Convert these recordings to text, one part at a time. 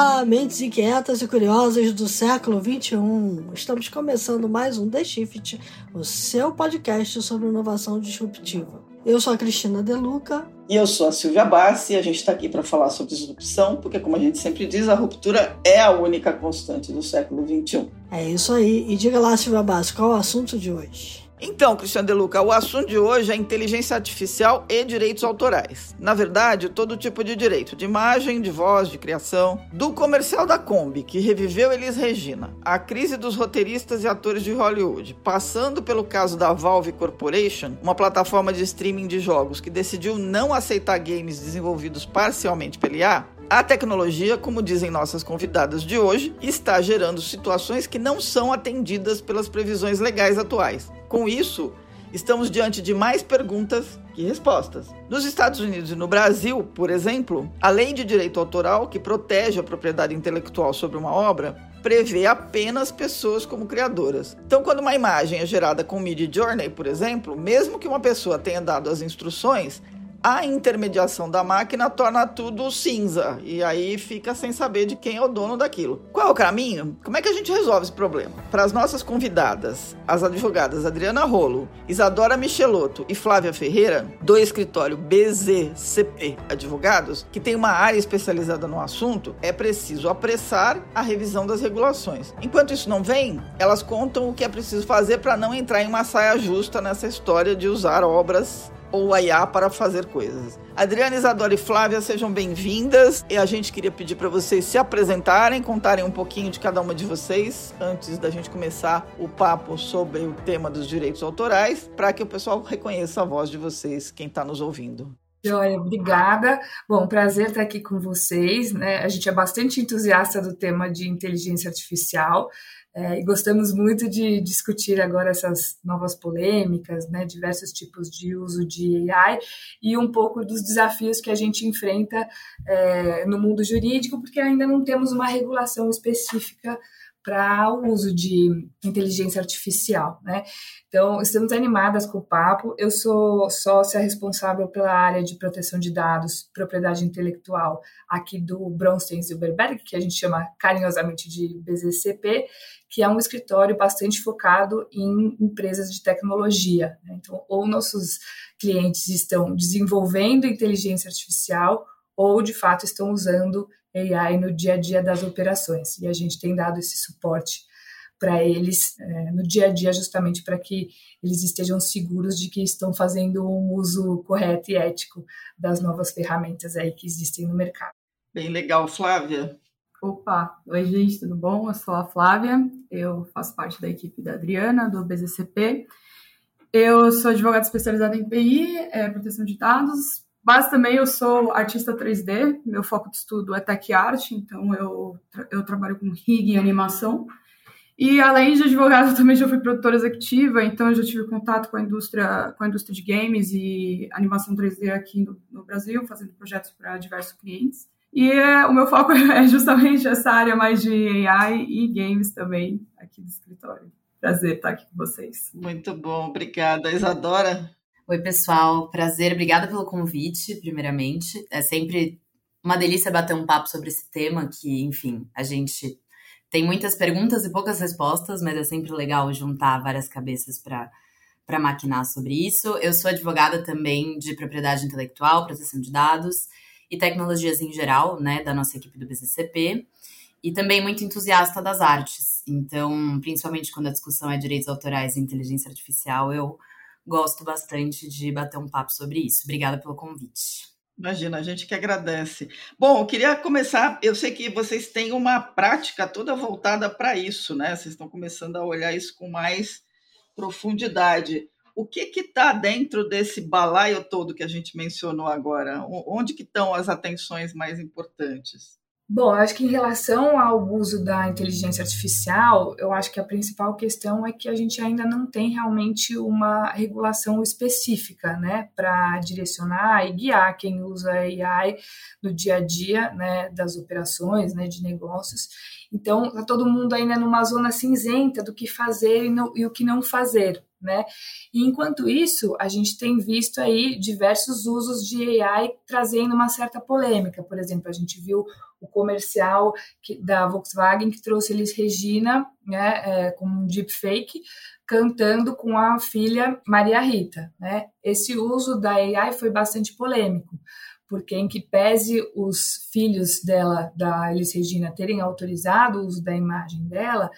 Olá, mentes inquietas e curiosas do século 21. Estamos começando mais um The Shift, o seu podcast sobre inovação disruptiva. Eu sou a Cristina Deluca. E eu sou a Silvia Bassi e a gente está aqui para falar sobre disrupção, porque, como a gente sempre diz, a ruptura é a única constante do século 21. É isso aí. E diga lá, Silvia Bassi, qual é o assunto de hoje? Então, Cristiano De Luca, o assunto de hoje é inteligência artificial e direitos autorais. Na verdade, todo tipo de direito, de imagem, de voz, de criação. Do comercial da Kombi, que reviveu Elis Regina, a crise dos roteiristas e atores de Hollywood, passando pelo caso da Valve Corporation, uma plataforma de streaming de jogos que decidiu não aceitar games desenvolvidos parcialmente pela IA, a tecnologia, como dizem nossas convidadas de hoje, está gerando situações que não são atendidas pelas previsões legais atuais. Com isso, estamos diante de mais perguntas que respostas. Nos Estados Unidos e no Brasil, por exemplo, a lei de direito autoral, que protege a propriedade intelectual sobre uma obra, prevê apenas pessoas como criadoras. Então, quando uma imagem é gerada com Mid Journey, por exemplo, mesmo que uma pessoa tenha dado as instruções, a intermediação da máquina torna tudo cinza e aí fica sem saber de quem é o dono daquilo. Qual é o caminho? Como é que a gente resolve esse problema? Para as nossas convidadas, as advogadas Adriana Rolo, Isadora Michelotto e Flávia Ferreira, do escritório BZCP Advogados, que tem uma área especializada no assunto, é preciso apressar a revisão das regulações. Enquanto isso não vem, elas contam o que é preciso fazer para não entrar em uma saia justa nessa história de usar obras ou a IA para fazer coisas. Adriana, Isadora e Flávia, sejam bem-vindas. E a gente queria pedir para vocês se apresentarem, contarem um pouquinho de cada uma de vocês, antes da gente começar o papo sobre o tema dos direitos autorais, para que o pessoal reconheça a voz de vocês, quem está nos ouvindo. Joia, obrigada. Bom, prazer estar aqui com vocês. Né? A gente é bastante entusiasta do tema de inteligência artificial. É, e gostamos muito de discutir agora essas novas polêmicas, né, diversos tipos de uso de AI e um pouco dos desafios que a gente enfrenta é, no mundo jurídico, porque ainda não temos uma regulação específica para o uso de inteligência artificial, né? Então, estamos animadas com o papo. Eu sou sócia responsável pela área de proteção de dados, propriedade intelectual aqui do Bronstein Silberberg, que a gente chama carinhosamente de BZCP, que é um escritório bastante focado em empresas de tecnologia. Né? Então, ou nossos clientes estão desenvolvendo inteligência artificial ou, de fato, estão usando AI no dia a dia das operações. E a gente tem dado esse suporte para eles é, no dia a dia, justamente para que eles estejam seguros de que estão fazendo um uso correto e ético das novas ferramentas aí que existem no mercado. Bem legal, Flávia. Opa, oi gente, tudo bom? Eu sou a Flávia, eu faço parte da equipe da Adriana, do BZCP. Eu sou advogada especializada em PI, é, proteção de dados, mas também eu sou artista 3D, meu foco de estudo é tech art, então eu, eu trabalho com rig e animação. E além de advogada, também já fui produtora executiva, então já tive contato com a indústria, com a indústria de games e animação 3D aqui no, no Brasil, fazendo projetos para diversos clientes. E é, o meu foco é justamente essa área mais de AI e games também aqui do escritório. Prazer estar aqui com vocês. Muito bom, obrigada. Isadora? Oi, pessoal. Prazer, obrigada pelo convite, primeiramente. É sempre uma delícia bater um papo sobre esse tema que, enfim, a gente tem muitas perguntas e poucas respostas, mas é sempre legal juntar várias cabeças para para maquinar sobre isso. Eu sou advogada também de propriedade intelectual, proteção de dados e tecnologias em geral, né, da nossa equipe do BCCP, e também muito entusiasta das artes. Então, principalmente quando a discussão é direitos autorais e inteligência artificial, eu gosto bastante de bater um papo sobre isso. Obrigada pelo convite. Imagina, a gente que agradece. Bom, eu queria começar. Eu sei que vocês têm uma prática toda voltada para isso, né? Vocês estão começando a olhar isso com mais profundidade. O que está dentro desse balaio todo que a gente mencionou agora? Onde que estão as atenções mais importantes? Bom, eu acho que em relação ao uso da inteligência artificial, eu acho que a principal questão é que a gente ainda não tem realmente uma regulação específica, né, para direcionar e guiar quem usa AI no dia a dia, né, das operações, né, de negócios. Então, está todo mundo ainda numa zona cinzenta do que fazer e, e o que não fazer, né? E enquanto isso, a gente tem visto aí diversos usos de AI trazendo uma certa polêmica. Por exemplo, a gente viu o comercial que, da Volkswagen que trouxe Elis Regina, né, é, com um deepfake, cantando com a filha Maria Rita, né? Esse uso da AI foi bastante polêmico, porque em que pese os filhos dela, da Elis Regina, terem autorizado o uso da imagem dela,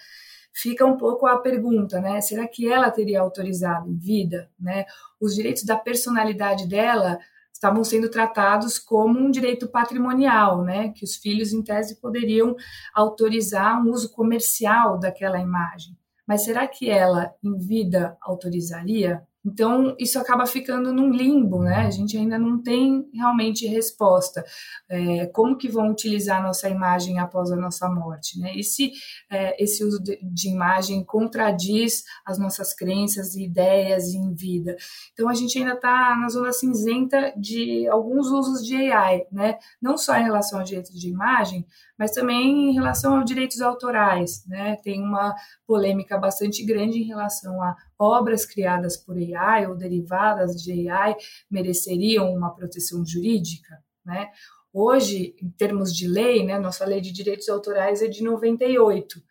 fica um pouco a pergunta, né? Será que ela teria autorizado em vida, né? Os direitos da personalidade dela estavam sendo tratados como um direito patrimonial, né? Que os filhos, em tese, poderiam autorizar um uso comercial daquela imagem. Mas será que ela, em vida, autorizaria? Então, isso acaba ficando num limbo, né? A gente ainda não tem realmente resposta. É, como que vão utilizar a nossa imagem após a nossa morte, né? E se é, esse uso de, de, imagem contradiz as nossas crenças e ideias em vida? Então, a gente ainda está na zona cinzenta de alguns usos de AI, né? Não só em relação ao direito de imagem, mas também em relação aos direitos autorais, né? Tem uma polêmica bastante grande em relação a obras criadas por AI ou derivadas de AI mereceriam uma proteção jurídica, né? Hoje, em termos de lei, né, nossa lei de direitos autorais é de 98.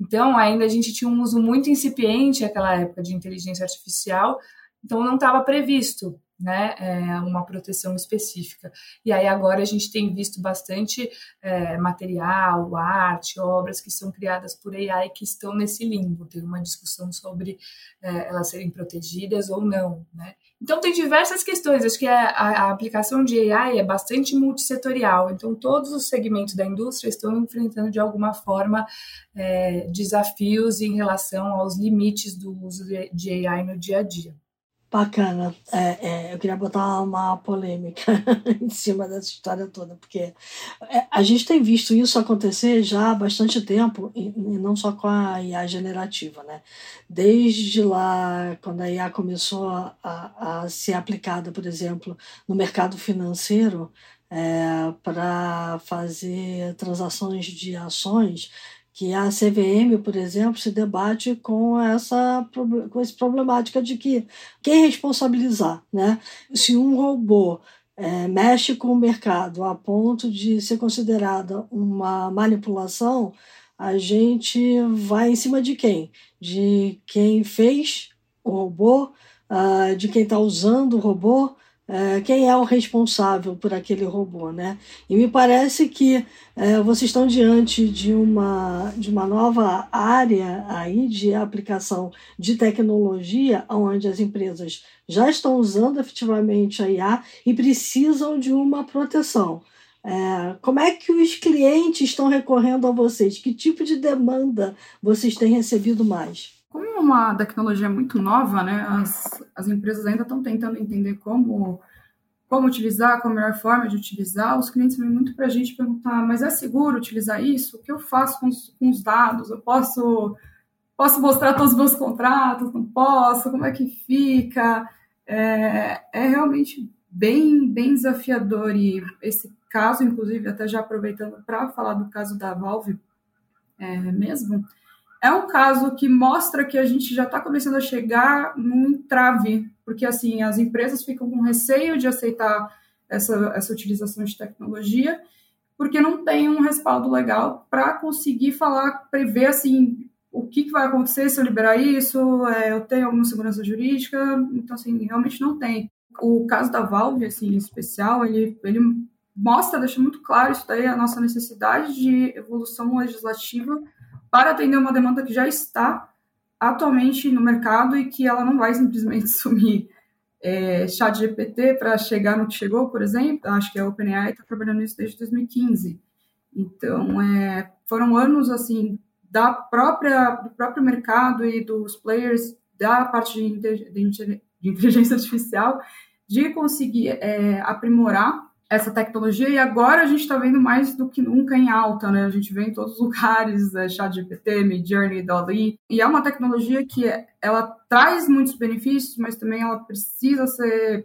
Então, ainda a gente tinha um uso muito incipiente naquela época de inteligência artificial, então não estava previsto né, é, uma proteção específica. E aí agora a gente tem visto bastante é, material, arte, obras que são criadas por AI que estão nesse limbo. Tem uma discussão sobre é, elas serem protegidas ou não, né? Então tem diversas questões. Acho que a, a, aplicação de AI é bastante multissetorial. Então todos os segmentos da indústria estão enfrentando de alguma forma é, desafios em relação aos limites do uso de AI no dia a dia. Bacana. É, é, eu queria botar uma polêmica em cima dessa história toda, porque é, a gente tem visto isso acontecer já há bastante tempo, e, não só com a IA generativa, né? Desde lá, quando a IA começou a, a ser aplicada, por exemplo, no mercado financeiro, é, para fazer transações de ações, que a CVM, por exemplo, se debate com essa com essa problemática de que quem responsabilizar, né? Se um robô é, mexe com o mercado a ponto de ser considerada uma manipulação, a gente vai em cima de quem? De quem fez o robô, uh, de quem está usando o robô, é, quem é o responsável por aquele robô, né? E me parece que é, vocês estão diante de uma, de uma nova área aí de aplicação de tecnologia, onde as empresas já estão usando efetivamente a IA e precisam de uma proteção. É, como é que os clientes estão recorrendo a vocês? Que tipo de demanda vocês têm recebido mais? Como é uma tecnologia muito nova, né, as, as empresas ainda estão tentando entender como, como utilizar, qual a melhor forma de utilizar, os clientes vêm muito para a gente perguntar, mas é seguro utilizar isso? O que eu faço com os, com os dados? Eu posso, posso mostrar todos os meus contratos? Não posso? Como é que fica? É, é realmente bem, bem desafiador e esse caso, inclusive, até já aproveitando para falar do caso da Valve é, mesmo, é um caso que mostra que a gente já está começando a chegar num entrave, porque assim as empresas ficam com receio de aceitar essa, essa utilização de tecnologia, porque não tem um respaldo legal para conseguir falar, prever assim o que, que, vai acontecer se eu liberar isso, é, eu tenho alguma segurança jurídica, então assim realmente não tem. O caso da Valve, assim, em especial, ele, ele mostra, deixa muito claro isso daí, a nossa necessidade de evolução legislativa para atender uma demanda que já está atualmente no mercado e que ela não vai simplesmente sumir. É, chat GPT para chegar no que chegou, por exemplo, acho que a OpenAI está trabalhando nisso desde 2015. Então, é, foram anos assim da própria do próprio mercado e dos players da parte de, de, de inteligência artificial de conseguir é, aprimorar essa tecnologia e agora a gente está vendo mais do que nunca em alta, né? A gente vê em todos os lugares, é, ChatGPT, Midjourney, Dolly, e é uma tecnologia que ela traz muitos benefícios, mas também ela precisa ser,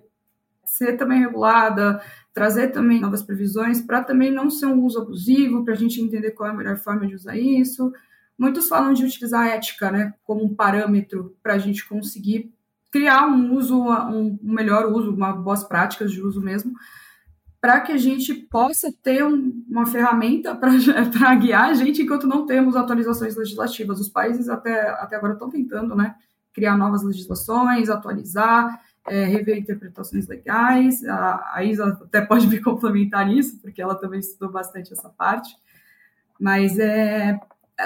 ser também regulada, trazer também novas previsões para também não ser um uso abusivo, para a gente entender qual é a melhor forma de usar isso, muitos falam de utilizar a ética né, como um parâmetro para a gente conseguir criar um uso, um melhor uso, uma boas práticas de uso mesmo, para que a gente possa ter um, uma ferramenta para guiar a gente enquanto não temos atualizações legislativas. Os países até, até agora estão tentando né, criar novas legislações, atualizar, é, rever interpretações legais. A, a Isa até pode me complementar nisso, porque ela também estudou bastante essa parte. Mas é,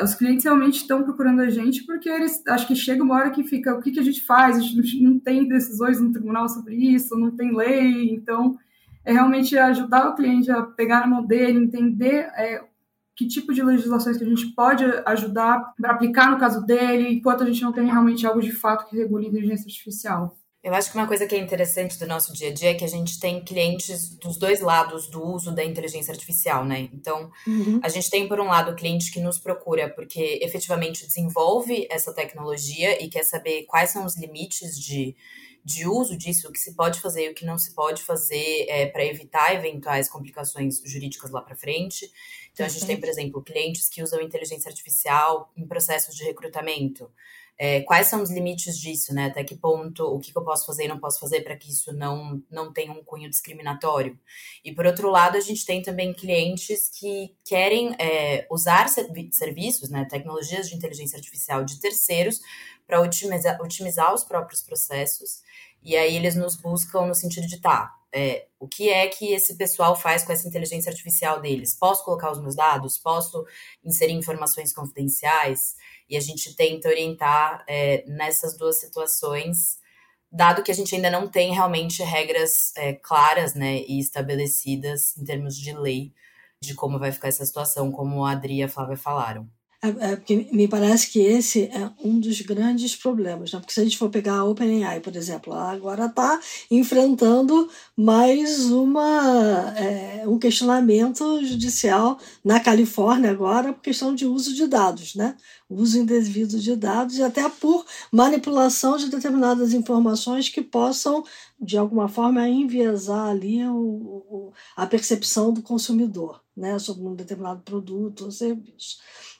os clientes realmente estão procurando a gente porque eles acho que chega uma hora que fica o que, que a gente faz? A gente não tem decisões no tribunal sobre isso, não tem lei, então é realmente ajudar o cliente a pegar na mão dele, entender é, que tipo de legislações que a gente pode ajudar para aplicar no caso dele, enquanto a gente não tem realmente algo de fato que regule a inteligência artificial. Eu acho que uma coisa que é interessante do nosso dia a dia é que a gente tem clientes dos dois lados do uso da inteligência artificial, né? Então, uhum. a gente tem, por um lado, o cliente que nos procura porque efetivamente desenvolve essa tecnologia e quer saber quais são os limites de, de uso disso, o que se pode fazer e o que não se pode fazer é, para evitar eventuais complicações jurídicas lá para frente. Então, a gente tem, por exemplo, clientes que usam inteligência artificial em processos de recrutamento. É, quais são os limites disso, né? Até que ponto, o que, que eu posso fazer e não posso fazer para que isso não, não tenha um cunho discriminatório. E por outro lado, a gente tem também clientes que querem é, usar serviços, né, tecnologias de inteligência artificial de terceiros para otimizar, otimizar os próprios processos. E aí eles nos buscam no sentido de tá, é, o que é que esse pessoal faz com essa inteligência artificial deles? Posso colocar os meus dados? Posso inserir informações confidenciais? E a gente tenta orientar é, nessas duas situações, dado que a gente ainda não tem realmente regras é, claras né, e estabelecidas em termos de lei de como vai ficar essa situação, como a Adri e a Flávia falaram. É, é, porque me parece que esse é um dos grandes problemas, né? porque se a gente for pegar a OpenAI, por exemplo, ela agora está enfrentando mais uma, é, um questionamento judicial na Califórnia agora por questão de uso de dados, né? uso indevido de dados e até por manipulação de determinadas informações que possam, de alguma forma, enviesar ali o, o a percepção do consumidor né? sobre um determinado produto ou serviço.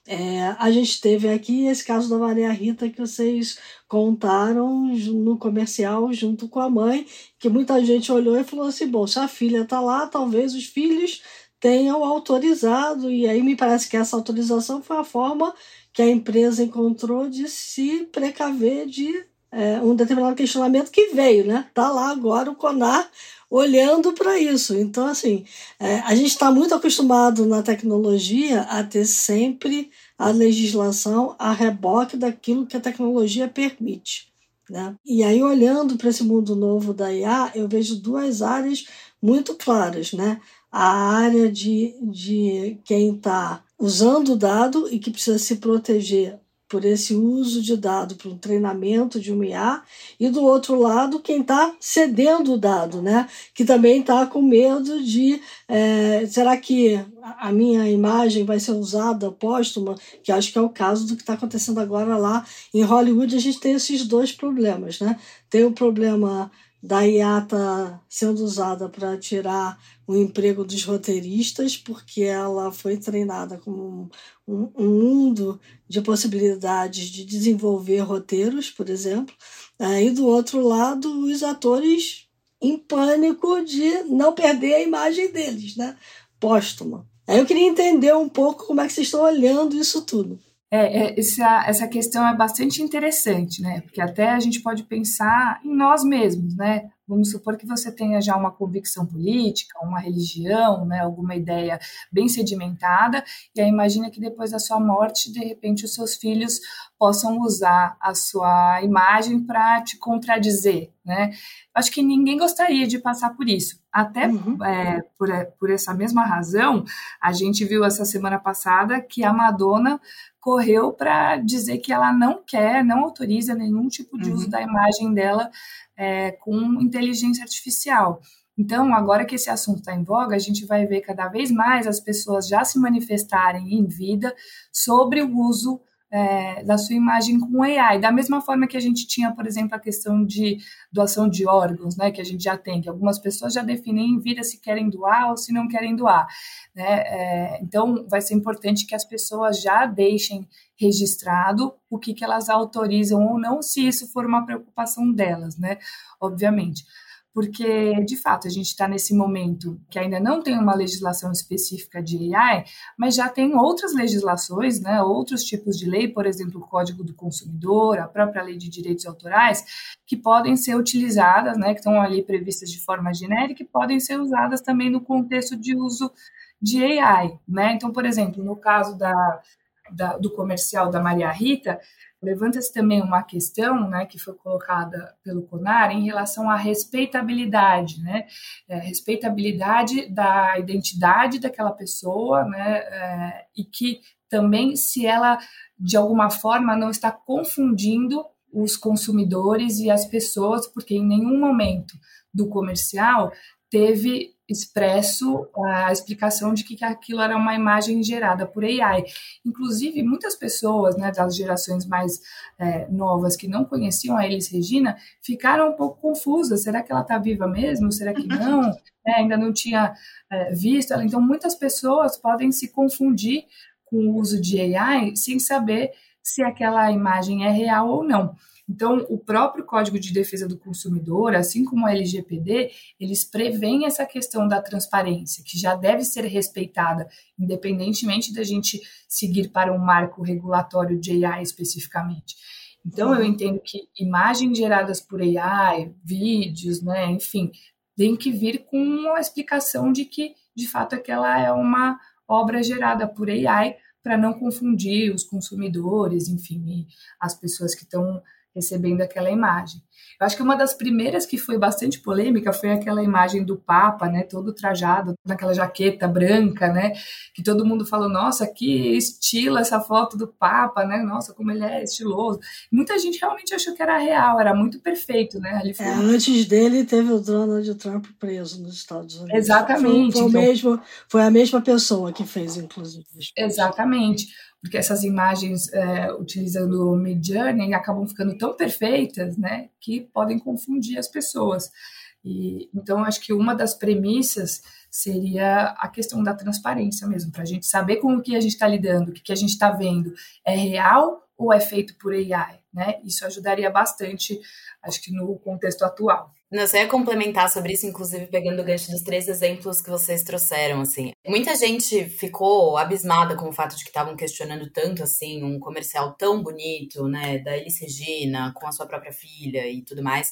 É, a gente teve aqui esse caso da Maria Rita que vocês contaram no comercial junto com a mãe, que muita gente olhou e falou assim: bom, se a filha está lá, talvez os filhos tenham autorizado, e aí me parece que essa autorização foi a forma que a empresa encontrou de se precaver de é, um determinado questionamento que veio, né? Está lá agora o CONAR olhando para isso. Então, assim, é, a gente está muito acostumado na tecnologia a ter sempre a legislação a reboque daquilo que a tecnologia permite. Né? E aí, olhando para esse mundo novo da IA, eu vejo duas áreas muito claras. Né? A área de, de quem está usando o dado e que precisa se proteger por esse uso de dado para um treinamento de um IA, e do outro lado, quem está cedendo o dado, né? que também está com medo de é, será que a minha imagem vai ser usada póstuma, que acho que é o caso do que está acontecendo agora lá em Hollywood, a gente tem esses dois problemas. Né? Tem o problema da IA tá sendo usada para tirar o emprego dos roteiristas, porque ela foi treinada como um, um, mundo de possibilidades de desenvolver roteiros, por exemplo. E do outro lado, os atores em pânico de não perder a imagem deles, né? Póstuma. Aí eu queria entender um pouco como é que vocês estão olhando isso tudo. É, é, essa, essa questão é bastante interessante, né? Porque até a gente pode pensar em nós mesmos, né? Vamos supor que você tenha já uma convicção política, uma religião, né, alguma ideia bem sedimentada, e aí imagina que depois da sua morte, de repente, os seus filhos possam usar a sua imagem para te contradizer, né? Acho que ninguém gostaria de passar por isso. Até uhum. é, por, por essa mesma razão, a gente viu essa semana passada que a Madonna correu para dizer que ela não quer, não autoriza nenhum tipo de uhum. uso da imagem dela é, com inteligência artificial. Então, agora que esse assunto está em voga, a gente vai ver cada vez mais as pessoas já se manifestarem em vida sobre o uso é, da sua imagem com AI. Da mesma forma que a gente tinha, por exemplo, a questão de doação de órgãos, né, que a gente já tem, que algumas pessoas já definem em vida se querem doar ou se não querem doar. Né? É, então, vai ser importante que as pessoas já deixem registrado o que, que elas autorizam ou não, se isso for uma preocupação delas, né? Obviamente porque, de fato, a gente está nesse momento que ainda não tem uma legislação específica de AI, mas já tem outras legislações, né, outros tipos de lei, por exemplo, o Código do Consumidor, a própria Lei de Direitos Autorais, que podem ser utilizadas, né, que estão ali previstas de forma genérica e podem ser usadas também no contexto de uso de AI. Né? Então, por exemplo, no caso da, da do comercial da Maria Rita, Levanta-se também uma questão né, que foi colocada pelo CONAR em relação à respeitabilidade, né? É, respeitabilidade da identidade daquela pessoa, né? É, e que também se ela, de alguma forma, não está confundindo os consumidores e as pessoas, porque em nenhum momento do comercial teve expresso a explicação de que aquilo era uma imagem gerada por AI. Inclusive, muitas pessoas né, das gerações mais é, novas que não conheciam a Elis Regina ficaram um pouco confusas. Será que ela está viva mesmo? Será que não? É, ainda não tinha é, visto ela. Então, muitas pessoas podem se confundir com o uso de AI sem saber se aquela imagem é real ou não. Então, o próprio Código de Defesa do Consumidor, assim como a LGPD, eles prevêem essa questão da transparência, que já deve ser respeitada, independentemente da gente seguir para um marco regulatório de AI especificamente. Então, eu entendo que imagens geradas por AI, vídeos, né, enfim, tem que vir com uma explicação de que, de fato, aquela é uma obra gerada por AI para não confundir os consumidores, enfim, as pessoas que estão recebendo aquela imagem. Eu acho que uma das primeiras que foi bastante polêmica foi aquela imagem do Papa, né, todo trajado, naquela jaqueta branca, né, que todo mundo falou, nossa, que estilo essa foto do Papa, né, nossa, como ele é estiloso. Muita gente realmente achou que era real, era muito perfeito, né. Foi... É, antes dele teve o Donald Trump preso nos Estados Unidos. Exatamente. Foi, foi, então... mesmo, foi a mesma pessoa que fez, inclusive. Exatamente porque essas imagens é, utilizando o Midjourney acabam ficando tão perfeitas, né, que podem confundir as pessoas. E, então, acho que uma das premissas seria a questão da transparência mesmo, para a gente saber com o que a gente está lidando, o que, que a gente está vendo é real ou é feito por AI, né? Isso ajudaria bastante, acho que no contexto atual. Não, você ia complementar sobre isso, inclusive pegando o gancho dos três exemplos que vocês trouxeram, assim. Muita gente ficou abismada com o fato de que estavam questionando tanto, assim, um comercial tão bonito, né, da Elis Regina, com a sua própria filha e tudo mais.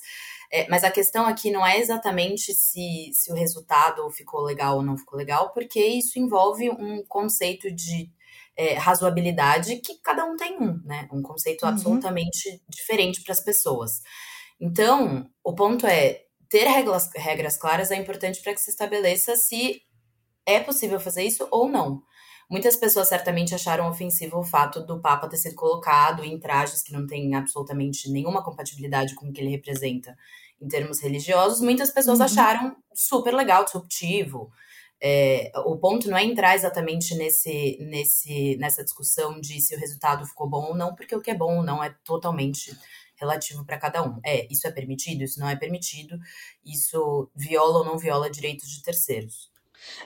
É, mas a questão aqui não é exatamente se, se o resultado ficou legal ou não ficou legal, porque isso envolve um conceito de é, razoabilidade que cada um tem um, né? Um conceito uhum. absolutamente diferente para as pessoas. Então, o ponto é ter regras, regras claras é importante para que se estabeleça se é possível fazer isso ou não. Muitas pessoas certamente acharam ofensivo o fato do Papa ter sido colocado em trajes que não têm absolutamente nenhuma compatibilidade com o que ele representa em termos religiosos. Muitas pessoas uhum. acharam super legal, disruptivo. É, o ponto não é entrar exatamente nesse, nesse, nessa discussão de se o resultado ficou bom ou não, porque o que é bom ou não é totalmente relativo para cada um. É, isso é permitido, isso não é permitido, isso viola ou não viola direitos de terceiros.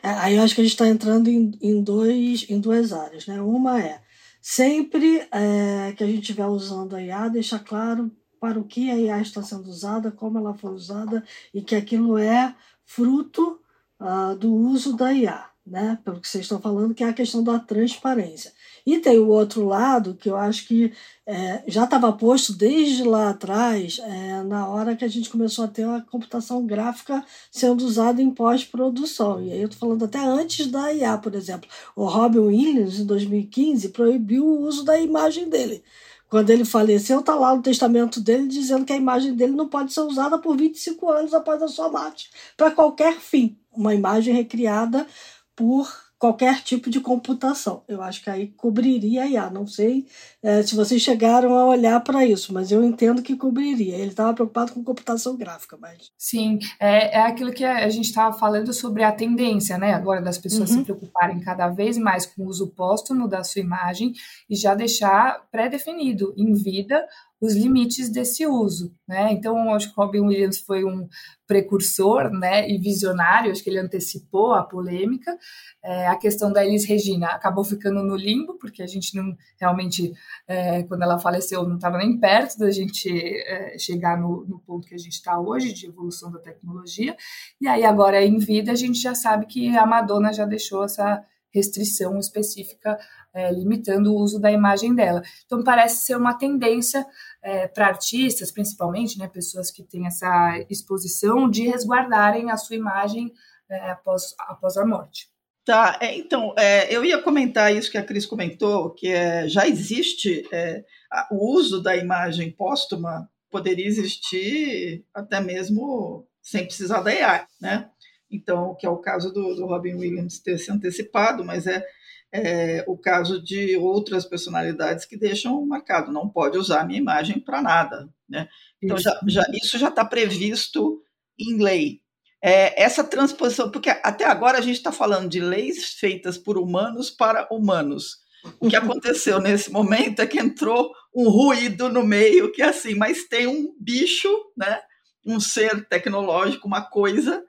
É, aí eu acho que a gente está entrando em, em, dois, em duas áreas. Né? Uma é sempre é, que a gente estiver usando a IA, deixar claro para o que a IA está sendo usada, como ela foi usada e que aquilo é fruto uh, do uso da IA, né? pelo que vocês estão falando, que é a questão da transparência. E tem o outro lado que eu acho que é, já estava posto desde lá atrás, é, na hora que a gente começou a ter a computação gráfica sendo usada em pós-produção. E aí eu estou falando até antes da IA, por exemplo. O Robin Williams, em 2015, proibiu o uso da imagem dele. Quando ele faleceu, está lá no testamento dele dizendo que a imagem dele não pode ser usada por 25 anos após a sua morte, para qualquer fim. Uma imagem recriada por qualquer tipo de computação. Eu acho que aí cobriria a IA. Não sei é, se vocês chegaram a olhar para isso, mas eu entendo que cobriria. Ele estava preocupado com computação gráfica, mas. Sim, é, é aquilo que a gente estava falando sobre a tendência, né? Agora das pessoas uhum. se preocuparem cada vez mais com o uso póstumo da sua imagem e já deixar pré-definido em vida os limites desse uso, né? Então, acho que Robin Williams foi um precursor, né, e visionário, acho que ele antecipou a polêmica. É, a questão da Elis Regina acabou ficando no limbo, porque a gente não realmente, é, quando ela faleceu, não estava nem perto da gente é, chegar no, no, ponto que a gente está hoje de evolução da tecnologia. E aí agora em vida a gente já sabe que a Madonna já deixou essa restrição específica é, limitando o uso da imagem dela. Então parece ser uma tendência é, para artistas, principalmente, né, pessoas que têm essa exposição, de resguardarem a sua imagem é, após, após a morte. Tá, é, então, é, eu ia comentar isso que a Cris comentou, que é, já existe é, o uso da imagem póstuma, poderia existir até mesmo sem precisar da AI, né? Então, que é o caso do, do Robin Williams ter se antecipado, mas é é, o caso de outras personalidades que deixam marcado, não pode usar a minha imagem para nada. Né? Então, isso já, já, isso já está previsto em lei. É, essa transposição, porque até agora a gente está falando de leis feitas por humanos para humanos. O que aconteceu nesse momento é que entrou um ruído no meio, que é assim, mas tem um bicho, né? um ser tecnológico, uma coisa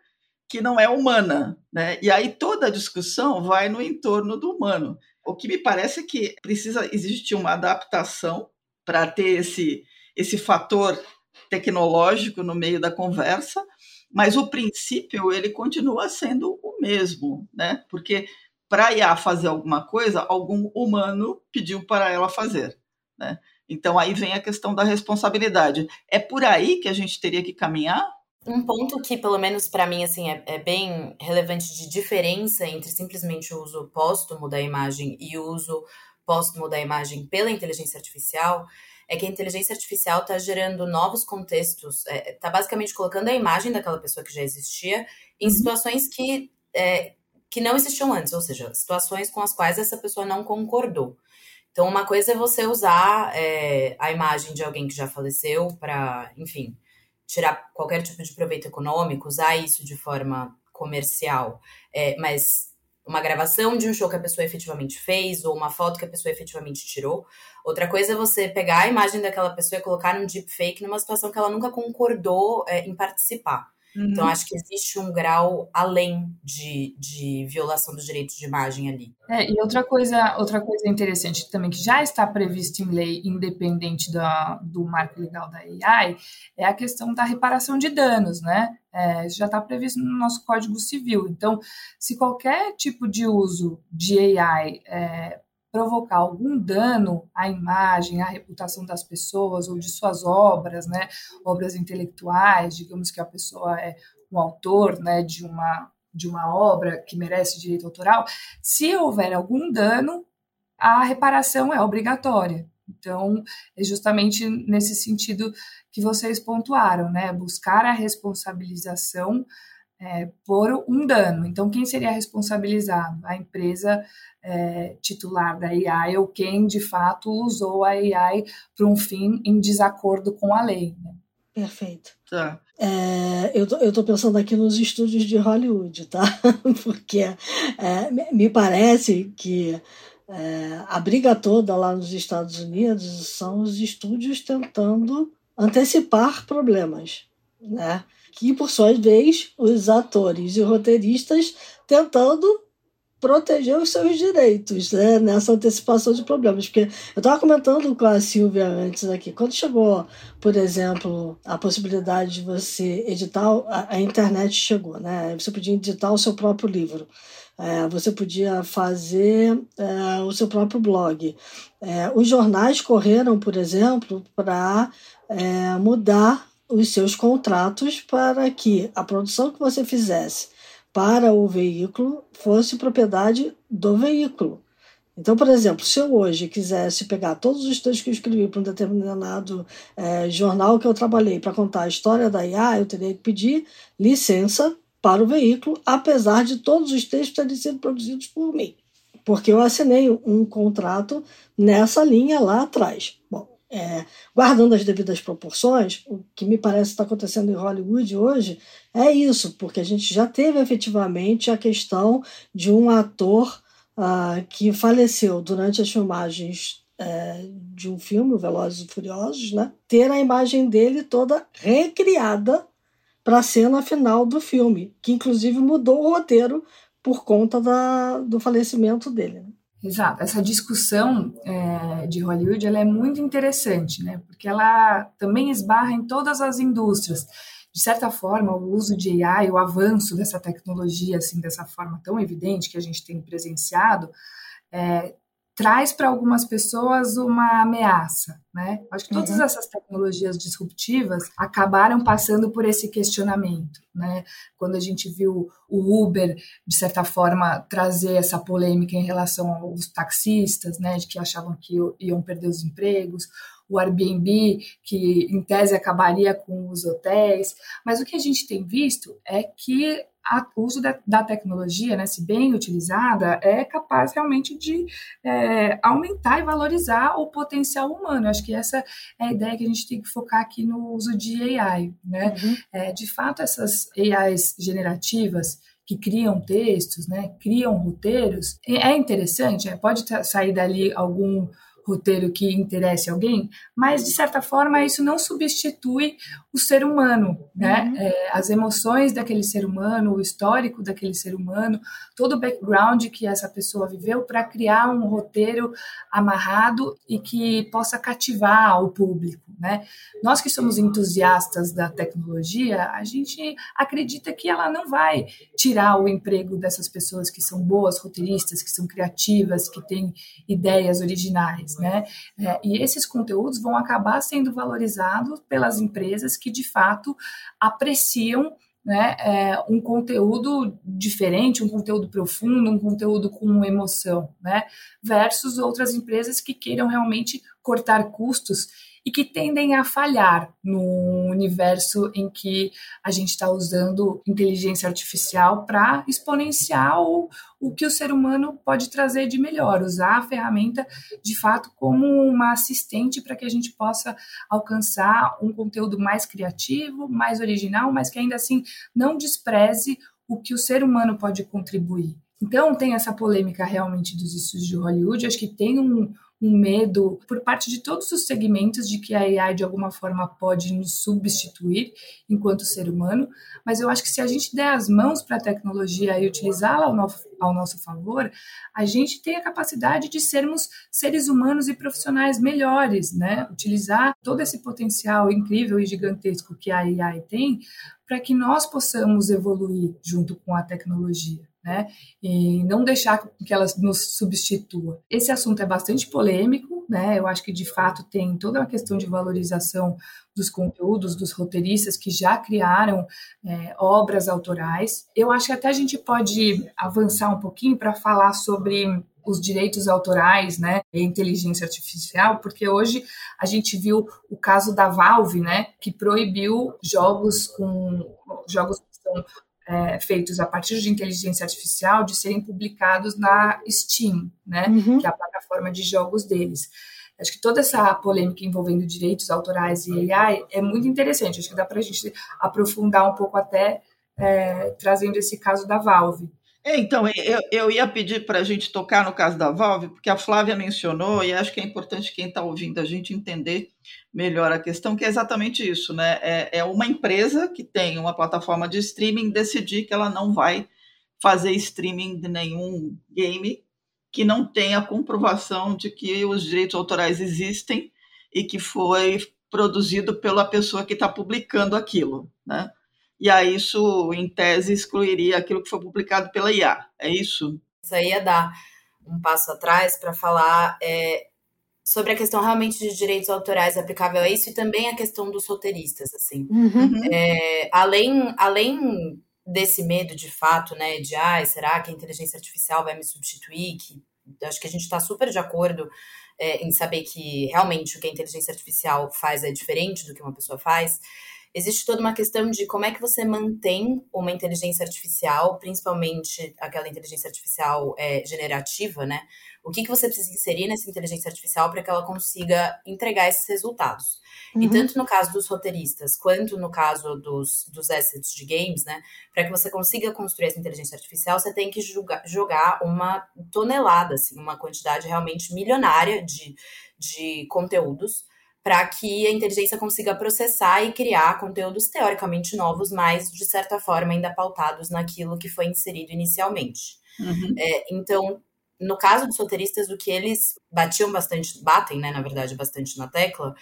que não é humana, né? E aí toda a discussão vai no entorno do humano. O que me parece é que precisa existir uma adaptação para ter esse esse fator tecnológico no meio da conversa, mas o princípio ele continua sendo o mesmo, né? Porque para IA fazer alguma coisa, algum humano pediu para ela fazer, né? Então aí vem a questão da responsabilidade. É por aí que a gente teria que caminhar um ponto que, pelo menos para mim, assim, é, é, bem relevante de diferença entre simplesmente o uso póstumo da imagem e o uso póstumo da imagem pela inteligência artificial é que a inteligência artificial está gerando novos contextos, está é, tá basicamente colocando a imagem daquela pessoa que já existia em uhum. situações que, é, que não existiam antes, ou seja, situações com as quais essa pessoa não concordou. Então, uma coisa é você usar é, a imagem de alguém que já faleceu para, enfim, tirar qualquer tipo de proveito econômico, usar isso de forma comercial, é, mas uma gravação de um show que a pessoa efetivamente fez ou uma foto que a pessoa efetivamente tirou. Outra coisa é você pegar a imagem daquela pessoa e colocar num deepfake numa situação que ela nunca concordou é, em participar. Então, uhum. Então, acho que existe um grau além de, de violação dos direitos de imagem ali. É, e outra coisa, outra coisa interessante também, que já está previsto em lei, independente da, do marco legal da AI, é a questão da reparação de danos, né? É, já está previsto no nosso Código Civil. Então, se qualquer tipo de uso de AI é, provocar algum dano à imagem, à reputação das pessoas ou de suas obras, né, obras intelectuais, digamos que a pessoa é o autor, né, de uma de uma obra que merece direito autoral, se houver algum dano, a reparação é obrigatória. Então, é justamente nesse sentido que vocês pontuaram, né? Buscar a responsabilização é, por um dano. Então, quem seria responsabilizado? A empresa é, titular da AI ou quem de fato usou a AI para um fim em desacordo com a lei. Né? Perfeito. Tá. É, eu, tô, eu tô pensando aqui nos estúdios de Hollywood, tá? Porque é, me parece que é, a briga toda lá nos Estados Unidos são os estúdios tentando antecipar problemas, né? Que, por sua vez, os atores e roteiristas tentando proteger os seus direitos né, nessa antecipação de problemas. Porque eu estava comentando com a Silvia antes aqui, quando chegou, por exemplo, a possibilidade de você editar, a, a internet chegou, né? Você podia editar o seu próprio livro. É, você podia fazer é, o seu próprio blog. É, os jornais correram, por exemplo, para é, mudar os seus contratos para que a produção que você fizesse para o veículo fosse propriedade do veículo. Então, por exemplo, se eu hoje quisesse pegar todos os textos que eu escrevi para um determinado é, jornal que eu trabalhei para contar a história da IA, eu teria que pedir licença para o veículo, apesar de todos os textos terem sido produzidos por mim, porque eu assinei um contrato nessa linha lá atrás. Bom, é, guardando as devidas proporções, o que me parece estar acontecendo em Hollywood hoje é isso, porque a gente já teve efetivamente a questão de um ator uh, que faleceu durante as filmagens é, de um filme, Velozes e Furiosos, né? ter a imagem dele toda recriada para a cena final do filme, que inclusive mudou o roteiro por conta da, do falecimento dele. Né? Exato. Essa discussão é, de Hollywood ela é muito interessante, né? Porque ela também esbarra em todas as indústrias. De certa forma, o uso de AI, o avanço dessa tecnologia, assim, dessa forma tão evidente que a gente tem presenciado, é, traz para algumas pessoas uma ameaça, né? Acho que todas uhum. essas tecnologias disruptivas acabaram passando por esse questionamento, né? Quando a gente viu o Uber, de certa forma, trazer essa polêmica em relação aos taxistas, né? De que achavam que iam perder os empregos, o Airbnb, que em tese acabaria com os hotéis, mas o que a gente tem visto é que o uso da, da, tecnologia, né, se bem utilizada, é capaz realmente de é, aumentar e valorizar o potencial humano. Eu acho que essa é a ideia que a gente tem que focar aqui no uso de AI. Né? Uhum. É, de fato, essas AIs generativas que criam textos, né, criam roteiros, é interessante, é, pode sair dali algum roteiro que interesse alguém, mas de certa forma isso não substitui o ser humano, né? Uhum. É, as emoções daquele ser humano, o histórico daquele ser humano, todo o background que essa pessoa viveu para criar um roteiro amarrado e que possa cativar o público, né? Nós que somos entusiastas da tecnologia, a gente acredita que ela não vai tirar o emprego dessas pessoas que são boas roteiristas, que são criativas, que têm ideias originais, né? É, e esses conteúdos vão acabar sendo valorizados pelas empresas que de fato apreciam né, é, um conteúdo diferente, um conteúdo profundo, um conteúdo com emoção, né, versus outras empresas que queiram realmente cortar custos e que tendem a falhar no universo em que a gente está usando inteligência artificial para exponenciar o, o que o ser humano pode trazer de melhor, usar a ferramenta de fato como uma assistente para que a gente possa alcançar um conteúdo mais criativo, mais original, mas que ainda assim não despreze o que o ser humano pode contribuir. Então, tem essa polêmica realmente dos estúdios de Hollywood. Acho que tem um, um medo por parte de todos os segmentos de que a AI de alguma forma pode nos substituir enquanto ser humano, mas eu acho que se a gente der as mãos para a tecnologia e utilizá-la ao, ao nosso favor, a gente tem a capacidade de sermos seres humanos e profissionais melhores, né? Utilizar todo esse potencial incrível e gigantesco que a AI tem para que nós possamos evoluir junto com a tecnologia né? E não deixar que elas nos substitua. Esse assunto é bastante polêmico, né? Eu acho que de fato tem toda uma questão de valorização dos conteúdos dos roteiristas que já criaram é, obras autorais. Eu acho que até a gente pode avançar um pouquinho para falar sobre os direitos autorais, né, e inteligência artificial, porque hoje a gente viu o caso da Valve, né, que proibiu jogos com jogos que são é, feitos a partir de inteligência artificial de serem publicados na Steam, né, uhum. que é a plataforma de jogos deles. Acho que toda essa polêmica envolvendo direitos autorais e AI é muito interessante. Acho que dá para a gente aprofundar um pouco até é, trazendo esse caso da Valve. É, então, eu, eu ia pedir para a gente tocar no caso da Valve, porque a Flávia mencionou, e acho que é importante quem está ouvindo a gente entender melhor a questão, que é exatamente isso, né? É, é uma empresa que tem uma plataforma de streaming decidir que ela não vai fazer streaming de nenhum game que não tenha comprovação de que os direitos autorais existem e que foi produzido pela pessoa que está publicando aquilo, né? E aí isso, em tese, excluiria aquilo que foi publicado pela IA. É isso? Isso aí ia dar um passo atrás para falar é, sobre a questão realmente de direitos autorais aplicável a isso e também a questão dos roteiristas, assim. Uhum. É, além, além desse medo de fato, né, de ah, será que a inteligência artificial vai me substituir? Que acho que a gente está super de acordo é, em saber que realmente o que a inteligência artificial faz é diferente do que uma pessoa faz. Existe toda uma questão de como é que você mantém uma inteligência artificial, principalmente aquela inteligência artificial é, generativa, né? O que, que você precisa inserir nessa inteligência artificial para que ela consiga entregar esses resultados? Uhum. E tanto no caso dos roteiristas, quanto no caso dos, dos assets de games, né? Para que você consiga construir essa inteligência artificial, você tem que jogar, jogar uma tonelada, assim, uma quantidade realmente milionária de, de conteúdos para que a inteligência consiga processar e criar conteúdos teoricamente novos, mas de certa forma ainda pautados naquilo que foi inserido inicialmente. Uhum. É, então, no caso dos roteiristas, o que eles batiam bastante, batem, né, na verdade, bastante na tecla,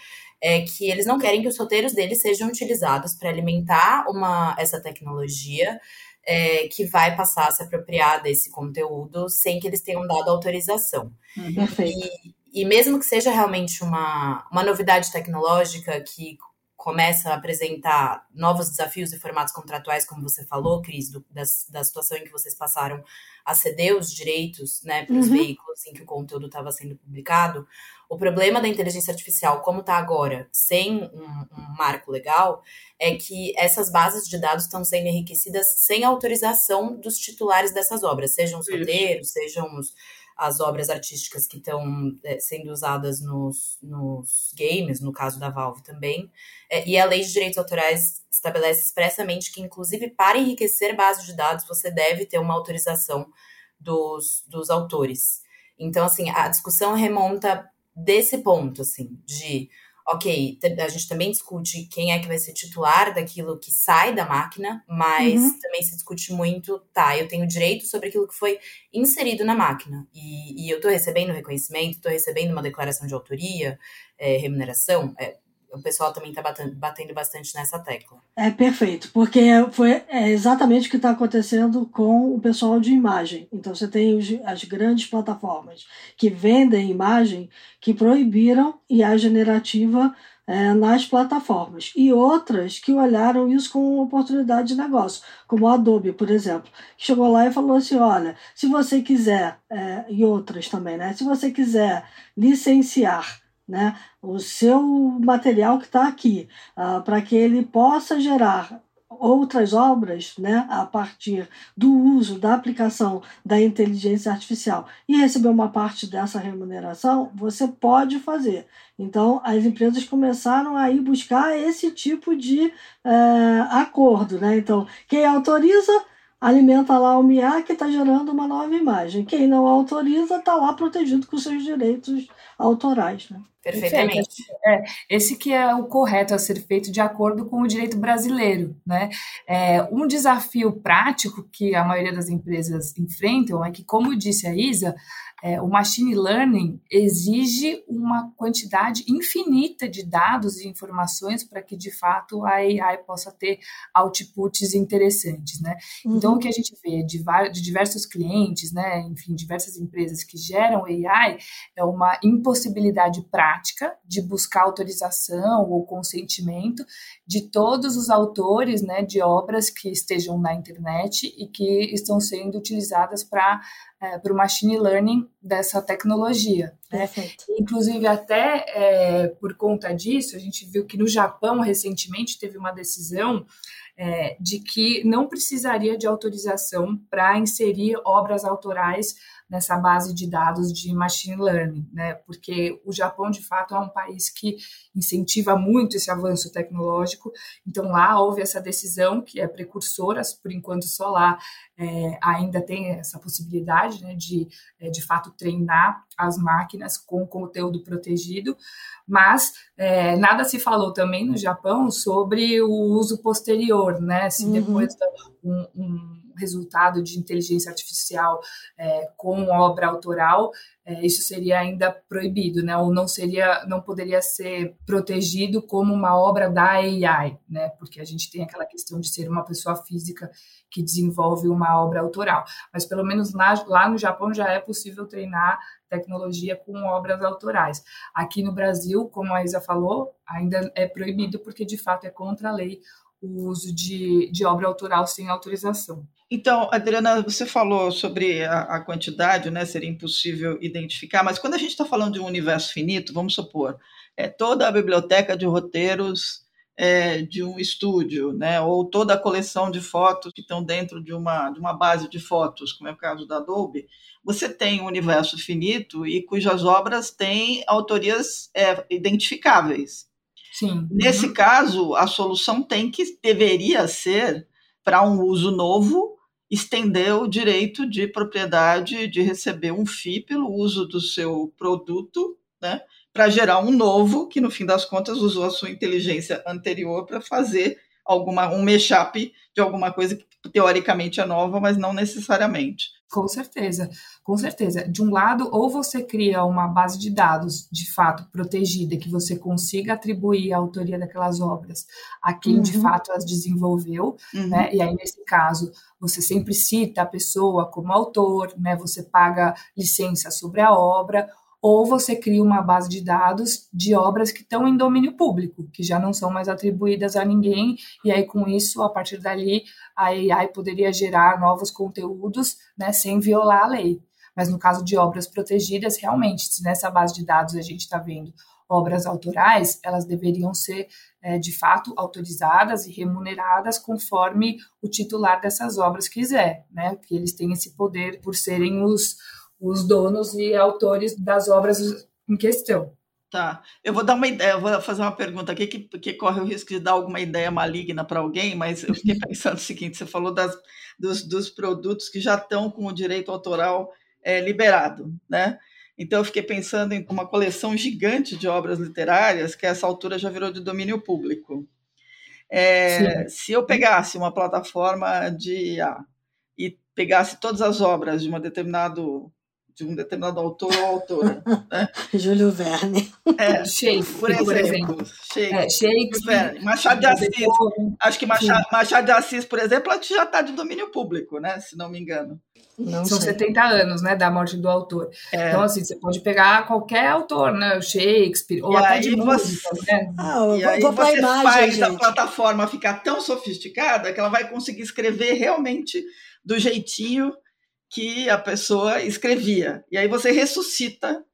é que eles não querem que os roteiros deles sejam utilizados para alimentar uma, essa tecnologia é, que vai passar a se apropriar desse conteúdo sem que eles tenham dado autorização. Perfeito. E, e mesmo que seja realmente uma, uma novidade tecnológica que começa a apresentar novos desafios e formatos contratuais, como você falou, Cris, do, da, da situação em que vocês passaram a ceder os direitos né, para os uhum. veículos em que o conteúdo estava sendo publicado. O problema da inteligência artificial, como está agora, sem um, um, marco legal, é que essas bases de dados estão sendo enriquecidas sem autorização dos titulares dessas obras, sejam os roteiros, sejam os as obras artísticas que estão é, sendo usadas nos, nos games, no caso da Valve também. É, e a lei de direitos autorais estabelece expressamente que, inclusive, para enriquecer bases de dados, você deve ter uma autorização dos, dos autores. Então, assim, a discussão remonta desse ponto, assim, de ok, a gente também discute quem é que vai ser titular daquilo que sai da máquina, mas uhum. também se discute muito, tá, eu tenho direito sobre aquilo que foi inserido na máquina. E, e eu estou recebendo reconhecimento, estou recebendo uma declaração de autoria, é, remuneração. É, o pessoal também está batendo, batendo, bastante nessa tecla. É perfeito, porque foi é exatamente o que está acontecendo com o pessoal de imagem. Então você tem os, as grandes plataformas que vendem imagem que proibiram IA generativa é, nas plataformas e outras que olharam isso como oportunidade de negócio, como a Adobe, por exemplo, que chegou lá e falou assim, olha, se você quiser é, e outras também, né? Se você quiser licenciar né, o seu material que está aqui, uh, para que ele possa gerar outras obras né, a partir do uso, da aplicação da inteligência artificial e receber uma parte dessa remuneração, você pode fazer. Então, as empresas começaram a ir buscar esse tipo de uh, acordo. Né? Então, quem autoriza alimenta lá o MIA que está gerando uma nova imagem. Quem não autoriza está lá protegido com seus direitos autorais. Né? Perfeitamente. É, esse que é o correto a ser feito de acordo com o direito brasileiro. Né? É, um desafio prático que a maioria das empresas enfrentam é que, como disse a Isa, é, o machine learning exige uma quantidade infinita de dados e informações para que, de fato, a AI possa ter outputs interessantes, né? Uhum. Então, o que a gente vê de, de diversos clientes, né, enfim, diversas empresas que geram AI, é uma impossibilidade prática de buscar autorização ou consentimento de todos os autores, né, de obras que estejam na internet e que estão sendo utilizadas para é, o machine learning dessa tecnologia. Né? Inclusive, até é, por conta disso, a gente viu que no Japão, recentemente, teve uma decisão é, de que não precisaria de autorização para inserir obras autorais nessa base de dados de machine learning, né? Porque o Japão, de fato, é um país que incentiva muito esse avanço tecnológico. Então, lá houve essa decisão, que é precursora, por enquanto só lá é, ainda tem essa possibilidade né, de, é, de fato, treinar as máquinas com conteúdo protegido, mas é, nada se falou também no Japão sobre o uso posterior, né? Se uhum. depois uhum. um, um resultado de inteligência artificial é, com obra autoral, é, isso seria ainda proibido, né? Ou não seria, não poderia ser protegido como uma obra da AI, né? Porque a gente tem aquela questão de ser uma pessoa física que desenvolve uma obra autoral. Mas pelo menos lá, lá no Japão já é possível treinar tecnologia com obras autorais. Aqui no Brasil, como a Isa falou, ainda é proibido porque de fato é contra a lei o uso de, de obra autoral sem autorização. Então, Adriana, você falou sobre a, a quantidade, né? Seria impossível identificar, mas quando a gente está falando de um universo finito, vamos supor, é, toda a biblioteca de roteiros é, de um estúdio, né, ou toda a coleção de fotos que estão dentro de uma, de uma base de fotos, como é o caso da Adobe, você tem um universo finito e cujas obras têm autorias é, identificáveis. Sim. Nesse uhum. caso, a solução tem que deveria ser para um uso novo estender o direito de propriedade de receber um FII pelo uso do seu produto, né, para gerar um novo que no fim das contas usou a sua inteligência anterior para fazer alguma um mashup de alguma coisa que teoricamente é nova, mas não necessariamente. Com certeza, com certeza. De um lado, ou você cria uma base de dados de fato protegida, que você consiga atribuir a autoria daquelas obras a quem uhum. de fato as desenvolveu, uhum. né? E aí, nesse caso, você sempre cita a pessoa como autor, né? Você paga licença sobre a obra, ou você cria uma base de dados de obras que estão em domínio público, que já não são mais atribuídas a ninguém, e aí com isso, a partir dali, a AI poderia gerar novos conteúdos, né, sem violar a lei. Mas no caso de obras protegidas, realmente, se nessa base de dados a gente está vendo obras autorais, elas deveriam ser é, de fato autorizadas e remuneradas conforme o titular dessas obras quiser, né? Que eles têm esse poder por serem os, os donos e autores das obras em questão. Tá. Eu vou dar uma ideia, vou fazer uma pergunta aqui que, que corre o risco de dar alguma ideia maligna para alguém, mas eu fiquei pensando o seguinte: você falou das, dos, dos produtos que já estão com o direito autoral é, liberado, né? Então eu fiquei pensando em uma coleção gigante de obras literárias que a essa altura já virou de domínio público. É, se eu pegasse uma plataforma de IA e pegasse todas as obras de uma determinado de um determinado autor ou autora. Né? Júlio Verne. É, Shakespeare, por exemplo. Por exemplo. Shakespeare, é, Shakespeare Machado de Assis. Acho que Machado, Machado, de Assis, por exemplo, já está de domínio público, né? Se não me engano. Não São sei. 70 anos, né, da morte do autor. É. Então, assim, você pode pegar qualquer autor, né, o Shakespeare, ou e até de música, você... né? Ah, e aí vou você imagem, faz gente. a plataforma ficar tão sofisticada que ela vai conseguir escrever realmente do jeitinho que a pessoa escrevia. E aí você ressuscita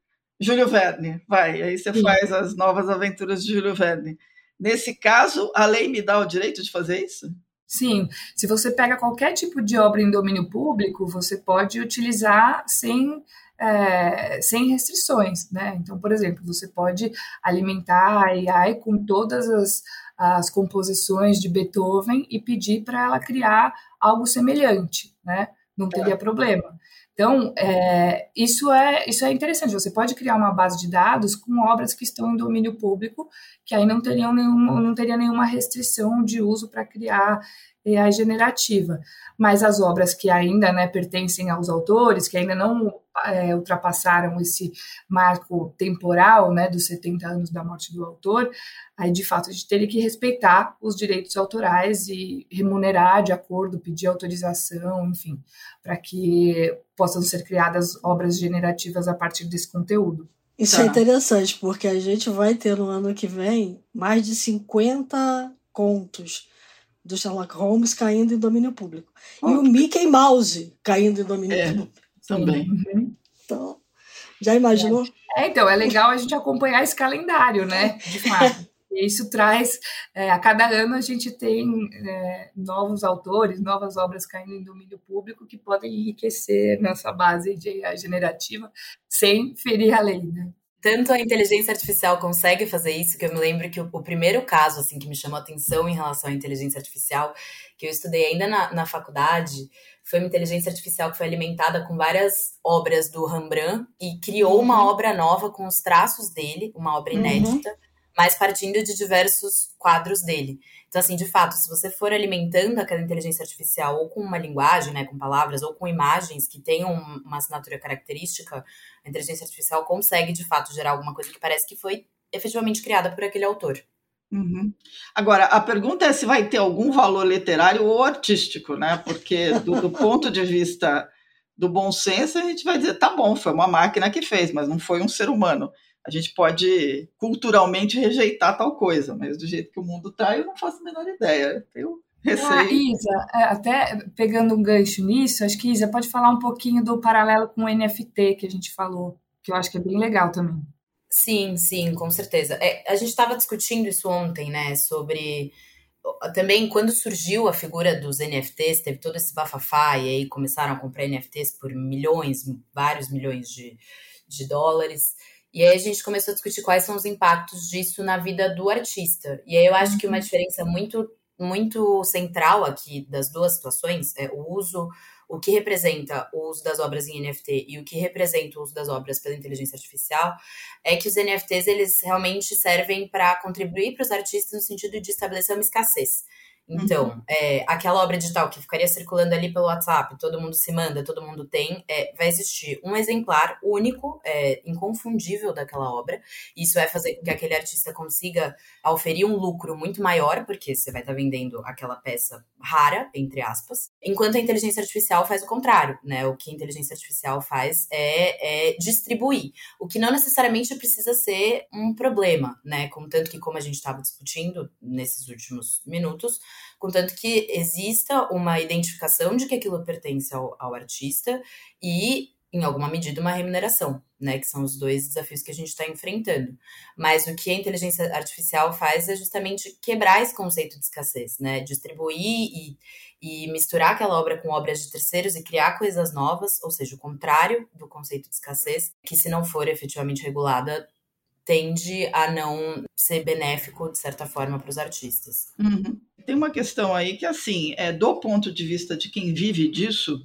Júlio Verne, vai, aí você Sim. faz as novas aventuras de Júlio Verne. Nesse caso, a lei me dá o direito de fazer isso? Sim, se você pega qualquer tipo de obra em domínio público, você pode utilizar sem, é, sem restrições, né? Então, por exemplo, você pode alimentar a AI com todas as, as composições de Beethoven e pedir para ela criar algo semelhante, né? Não teria é. problema. Então, é, isso, é, isso é interessante. Você pode criar uma base de dados com obras que estão em domínio público, que aí não, teriam nenhuma, não teria nenhuma restrição de uso para criar AI generativa. Mas as obras que ainda né, pertencem aos autores, que ainda não é, ultrapassaram esse marco temporal né, dos 70 anos da morte do autor, aí de fato a gente teria que respeitar os direitos autorais e remunerar de acordo, pedir autorização, enfim, para que possam ser criadas obras generativas a partir desse conteúdo. Isso tá. é interessante, porque a gente vai ter no ano que vem mais de 50 contos do Sherlock Holmes caindo em domínio público. E o Mickey Mouse caindo em domínio é. público. Também. Uhum. Então, já imaginou? É, então, é legal a gente acompanhar esse calendário, né? De fato. Isso traz, é, a cada ano a gente tem é, novos autores, novas obras caindo em domínio público que podem enriquecer nossa base de generativa sem ferir a lei, né? Tanto a inteligência artificial consegue fazer isso, que eu me lembro que o, o primeiro caso assim que me chamou a atenção em relação à inteligência artificial, que eu estudei ainda na, na faculdade, foi uma inteligência artificial que foi alimentada com várias obras do Rembrandt e criou uma uhum. obra nova com os traços dele, uma obra uhum. inédita, uhum. Mas partindo de diversos quadros dele. Então, assim, de fato, se você for alimentando aquela inteligência artificial ou com uma linguagem, né, com palavras, ou com imagens que tenham uma assinatura característica, a inteligência artificial consegue, de fato, gerar alguma coisa que parece que foi efetivamente criada por aquele autor. Uhum. Agora, a pergunta é se vai ter algum valor literário ou artístico, né? Porque do, do, ponto de vista do bom senso, a gente vai dizer, tá bom, foi uma máquina que fez, mas não foi um ser humano. A gente pode culturalmente rejeitar tal coisa, mas do jeito que o mundo está, eu não faço a menor ideia. Eu receio. Ah, Isa, é, até pegando um gancho nisso, acho que Isa pode falar um pouquinho do paralelo com o NFT que a gente falou, que eu acho que é bem legal também. Sim, sim, com certeza. É, a gente estava discutindo isso ontem, né? Sobre também quando surgiu a figura dos NFTs, teve todo esse bafafá e aí começaram a comprar NFTs por milhões, vários milhões de, de dólares. E aí a gente começou a discutir quais são os impactos disso na vida do artista. E aí eu acho que uma uhum. diferença muito muito central aqui das duas situações é o uso o que representa o uso das obras em NFT e o que representa o uso das obras pela inteligência artificial é que os NFTs eles realmente servem para contribuir para os artistas no sentido de estabelecer uma escassez. Então, uhum. é, aquela obra digital que ficaria circulando ali pelo WhatsApp, todo mundo se manda, todo mundo tem, é, vai existir um exemplar único, é, inconfundível daquela obra. Isso vai fazer com que aquele artista consiga oferir um lucro muito maior, porque você vai estar tá vendendo aquela peça rara, entre aspas, enquanto a inteligência artificial faz o contrário, né? O que a inteligência artificial faz é, é distribuir, o que não necessariamente precisa ser um problema, né? Contanto que, como a gente estava discutindo nesses últimos minutos, contanto que exista uma identificação de que aquilo pertence ao, ao artista e, em alguma medida, uma remuneração, né? Que são os dois desafios que a gente está enfrentando. Mas o que a inteligência artificial faz é justamente quebrar esse conceito de escassez, né? Distribuir e, e misturar aquela obra com obras de terceiros e criar coisas novas, ou seja, o contrário do conceito de escassez, que se não for efetivamente regulada, tende a não ser benéfico, de certa forma, para os artistas. Uhum. Tem uma questão aí que, assim, é, do ponto de vista de quem vive disso,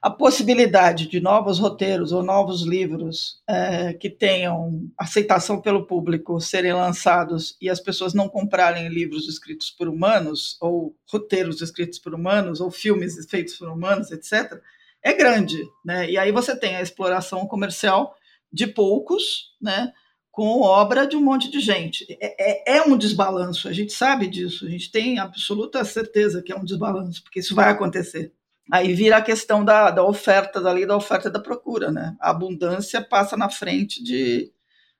a possibilidade de novos roteiros ou novos livros é, que tenham aceitação pelo público serem lançados e as pessoas não comprarem livros escritos por humanos, ou roteiros escritos por humanos, ou filmes feitos por humanos, etc., é grande. Né? E aí você tem a exploração comercial de poucos, né? Com obra de um monte de gente. É, é, é, um desbalanço, a gente sabe disso, a gente tem absoluta certeza que é um desbalanço, porque isso vai acontecer. Aí vira a questão da, da oferta, da lei da oferta e da procura, né? A abundância passa na frente de,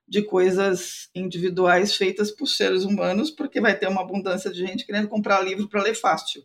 de coisas individuais feitas por seres humanos, porque vai ter uma abundância de gente querendo comprar livro para ler fácil,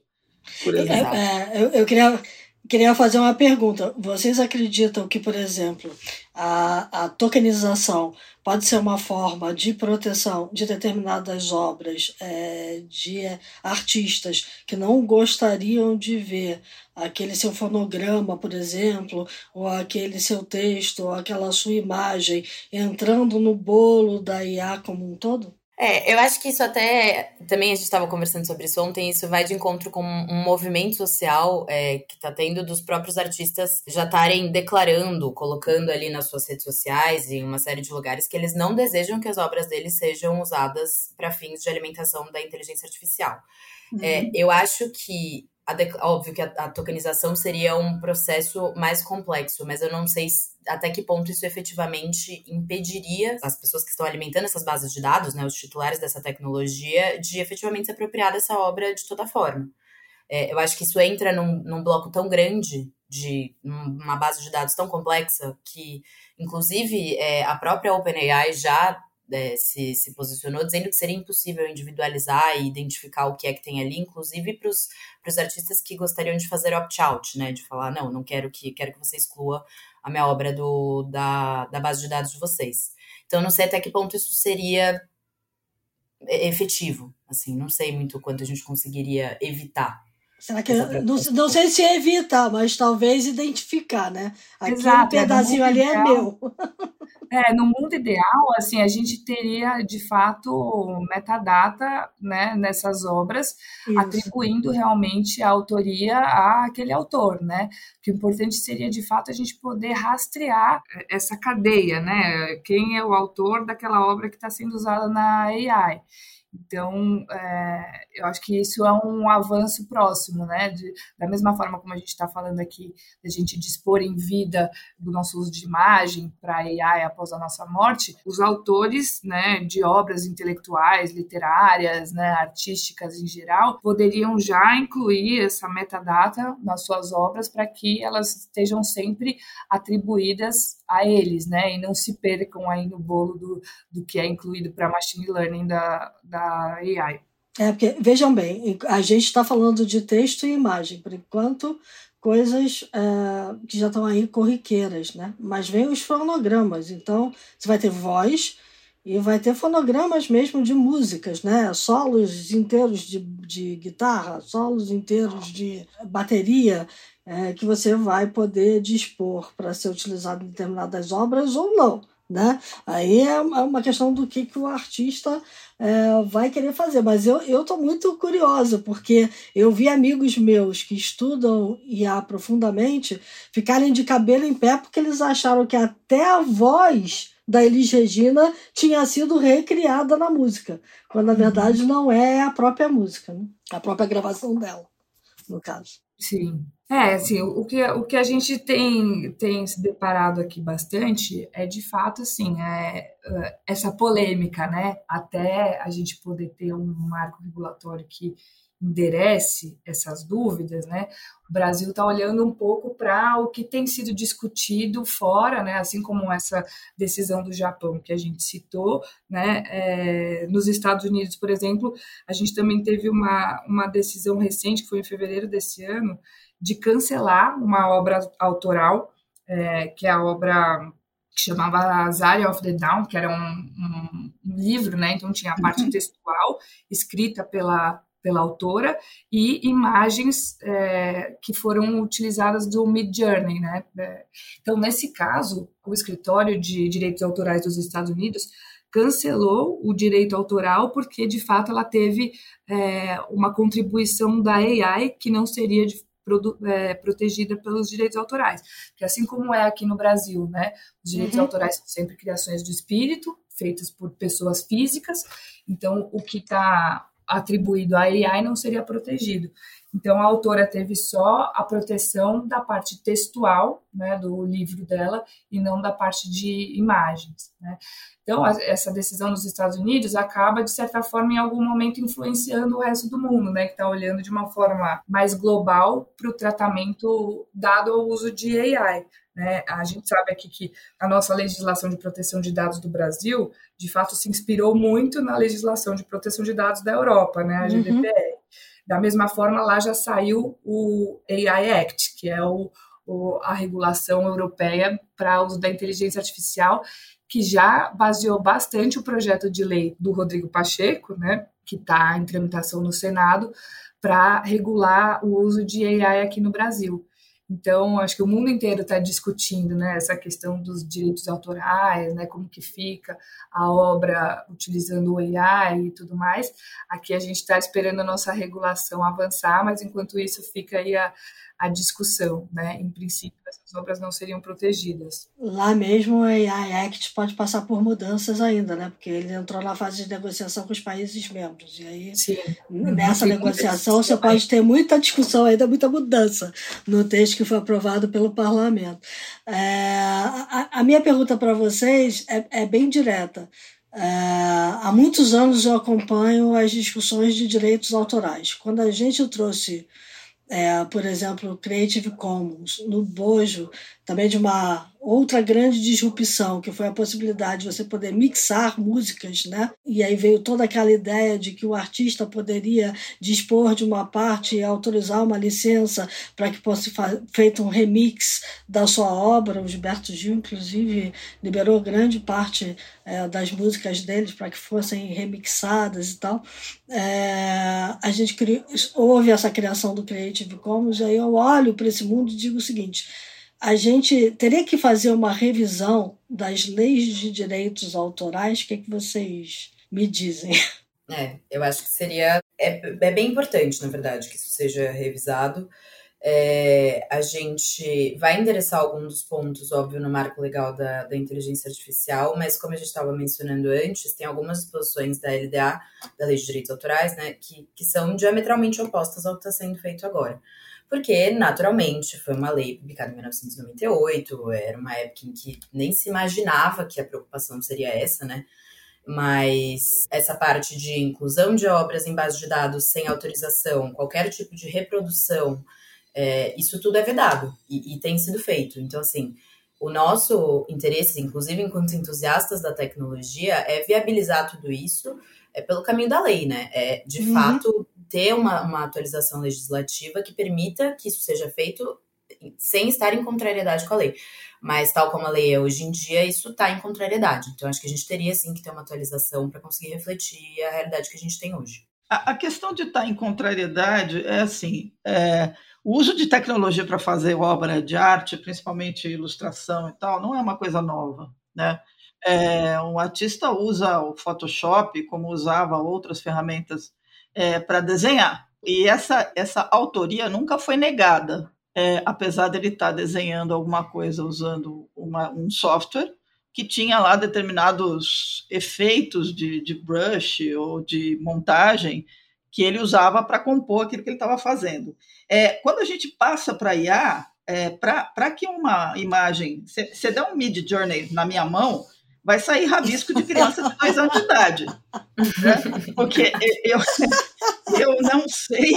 por é, exemplo. É, eu, eu queria Queria fazer uma pergunta. Vocês acreditam que, por exemplo, a, a tokenização pode ser uma forma de proteção de determinadas obras é, de artistas que não gostariam de ver aquele seu fonograma, por exemplo, ou aquele seu texto, ou aquela sua imagem entrando no bolo da IA como um todo? É, eu acho que isso até. Também a gente estava conversando sobre isso ontem, isso vai de encontro com um movimento social é, que está tendo dos próprios artistas já estarem declarando, colocando ali nas suas redes sociais e em uma série de lugares que eles não desejam que as obras deles sejam usadas para fins de alimentação da inteligência artificial. É, uhum. É, eu acho que óbvio que a, a, tokenização seria um processo mais complexo, mas eu não sei até que ponto isso efetivamente impediria as pessoas que estão alimentando essas bases de dados, né, os titulares dessa tecnologia, de efetivamente se apropriar dessa obra de toda forma. É, eu acho que isso entra num, num bloco tão grande de uma base de dados tão complexa que, inclusive, é, a própria OpenAI já é, se, se posicionou dizendo que seria impossível individualizar e identificar o que é que tem ali, inclusive para os artistas que gostariam de fazer opt-out, né? De falar, não, não quero que quero que você exclua a minha obra do, da, da base de dados de vocês. Então, não sei até que ponto isso seria efetivo, assim, não sei muito quanto a gente conseguiria evitar. Será que não, não sei se evitar, mas talvez identificar, né? Aquele Exato, pedacinho é, ali ideal, é meu. É, no mundo ideal, assim, a gente teria de fato metadata, né, nessas obras, Isso. atribuindo realmente a autoria àquele autor, né? O que o importante seria de fato a gente poder rastrear essa cadeia, né? Quem é o autor daquela obra que está sendo usada na AI. Então, é, eu acho que isso é um avanço próximo, né? De, da mesma forma como a gente está falando aqui, da gente dispor em vida do nosso uso de imagem para AI após a nossa morte, os autores né, de obras intelectuais, literárias, né, artísticas em geral, poderiam já incluir essa metadata nas suas obras para que elas estejam sempre atribuídas a eles, né? E não se percam aí no bolo do, do que é incluído para machine learning da, da AI. É, porque, vejam bem, a gente está falando de texto e imagem, por enquanto, coisas é, que já estão aí corriqueiras, né? Mas vem os fonogramas, então você vai ter voz e vai ter fonogramas mesmo de músicas, né? Solos inteiros de, de guitarra, solos inteiros de bateria, é, que você vai poder dispor para ser utilizado em determinadas obras ou não. Né? Aí é uma questão do que, que o artista é, vai querer fazer. Mas eu estou muito curiosa, porque eu vi amigos meus que estudam IA profundamente ficarem de cabelo em pé porque eles acharam que até a voz da Elis Regina tinha sido recriada na música, quando na verdade não é a própria música, né? a própria gravação dela, no caso. Sim. É, assim, o que, o que a gente tem, tem se deparado aqui bastante é, de fato, assim, é, é essa polêmica, né? Até a gente poder ter um marco regulatório que enderece essas dúvidas, né? O Brasil está olhando um pouco para o que tem sido discutido fora, né? Assim como essa decisão do Japão que a gente citou, né? É, nos Estados Unidos, por exemplo, a gente também teve uma, uma decisão recente que foi em fevereiro desse ano de cancelar uma obra autoral, é, que é a obra que chamava Zaria of the Down, que era um, um, um livro, né? Então tinha a parte uhum. textual escrita pela pela autora e imagens é, que foram utilizadas do Mid Journey, né? É, então, nesse caso, o escritório de direitos autorais dos Estados Unidos cancelou o direito autoral porque, de fato, ela teve é, uma contribuição da AI que não seria de, é, protegida pelos direitos autorais. Que assim como é aqui no Brasil, né? Os direitos uhum. autorais são sempre criações do espírito, feitas por pessoas físicas. Então, o que está atribuído à AI não seria protegido. Então, a autora teve só a proteção da parte textual né, do livro dela e não da parte de imagens. Né? Então, a, essa decisão nos Estados Unidos acaba, de certa forma, em algum momento influenciando o resto do mundo, né, que está olhando de uma forma mais global para o tratamento dado ao uso de AI. Né? A gente sabe aqui que a nossa legislação de proteção de dados do Brasil, de fato, se inspirou muito na legislação de proteção de dados da Europa, né? a GDPR. Uhum. Da mesma forma, lá já saiu o AI Act, que é o, o a regulação europeia para uso da inteligência artificial, que já baseou bastante o projeto de lei do Rodrigo Pacheco, né, que está em tramitação no Senado, para regular o uso de AI aqui no Brasil. Então, acho que o mundo inteiro está discutindo né, essa questão dos direitos autorais, né, como que fica a obra utilizando o AI e tudo mais. Aqui a gente está esperando a nossa regulação avançar, mas enquanto isso fica aí a, a discussão, né? Em princípio, essas obras não seriam protegidas. Lá mesmo, o AI Act pode passar por mudanças ainda, né? Porque ele entrou na fase de negociação com os países membros. E aí, Sim. nessa Sim. negociação, você pode ter muita discussão ainda, muita mudança no texto que foi aprovado pelo parlamento. É, a, a, minha pergunta para vocês é, é bem direta. É, há muitos anos eu acompanho as discussões de direitos autorais. Quando a gente trouxe é, por exemplo, Creative Commons, no bojo também de uma outra grande disrupção, que foi a possibilidade de você poder mixar músicas, né? E aí veio toda aquela ideia de que o artista poderia dispor de uma parte e autorizar uma licença para que fosse feito um remix da sua obra. O Gilberto Gil, inclusive, liberou grande parte é, das músicas deles para que fossem remixadas e tal. É, a gente houve essa criação do Creative Commons, e aí eu olho para esse mundo e digo o seguinte a gente teria que fazer uma revisão das leis de direitos autorais. O que, é que vocês me dizem? É, eu acho que seria. É, é bem importante, na verdade, que isso seja revisado. É, a gente vai endereçar alguns dos pontos, óbvio, no marco legal da, da inteligência artificial, mas como a gente estava mencionando antes, tem algumas disposições da LDA, da Lei de Direitos Autorais, né, que, que são diametralmente opostas ao que está sendo feito agora porque, naturalmente, foi uma lei publicada em 1998, era uma época em que nem se imaginava que a preocupação seria essa, né? Mas essa parte de inclusão de obras em base de dados sem autorização, qualquer tipo de reprodução, é, isso tudo é vedado e, e tem sido feito. Então, assim, o nosso interesse, inclusive enquanto entusiastas da tecnologia, é viabilizar tudo isso é pelo caminho da lei, né? É, de uhum. fato, ter uma, uma atualização legislativa que permita que isso seja feito sem estar em contrariedade com a lei. Mas, tal como a lei é hoje em dia, isso está em contrariedade. Então, acho que a gente teria, sim, que ter uma atualização para conseguir refletir a realidade que a gente tem hoje. A, a questão de estar tá em contrariedade é assim: é, o uso de tecnologia para fazer obra de arte, principalmente ilustração e tal, não é uma coisa nova. Né? É, um artista usa o Photoshop como usava outras ferramentas é, para desenhar. E essa, essa autoria nunca foi negada é, apesar dele estar tá desenhando alguma coisa usando uma, um software que tinha lá determinados efeitos de, de brush ou de montagem que ele usava para compor aquilo que ele estava fazendo. É, quando a gente passa para IA, é, para que uma imagem. Você der um Mid Journey na minha mão, vai sair rabisco de criança de dois anos de idade. Né? Porque eu, eu não sei,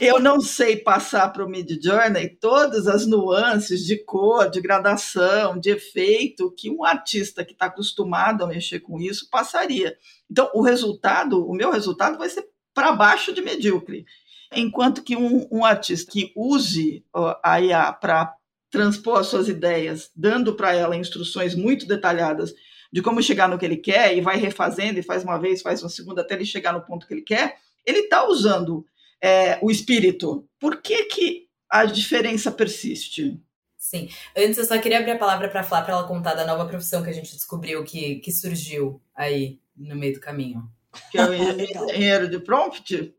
eu não sei passar para o Mid Journey todas as nuances de cor, de gradação, de efeito que um artista que está acostumado a mexer com isso passaria. Então, o resultado, o meu resultado vai ser para baixo de medíocre. Enquanto que um, um artista que use a IA para transpor as suas ideias, dando para ela instruções muito detalhadas de como chegar no que ele quer, e vai refazendo, e faz uma vez, faz uma segunda, até ele chegar no ponto que ele quer, ele está usando é, o espírito. Por que, que a diferença persiste? Sim. Antes, eu só queria abrir a palavra para falar para ela contar da nova profissão que a gente descobriu que, que surgiu aí no meio do caminho. Que é o engenheiro de prompt?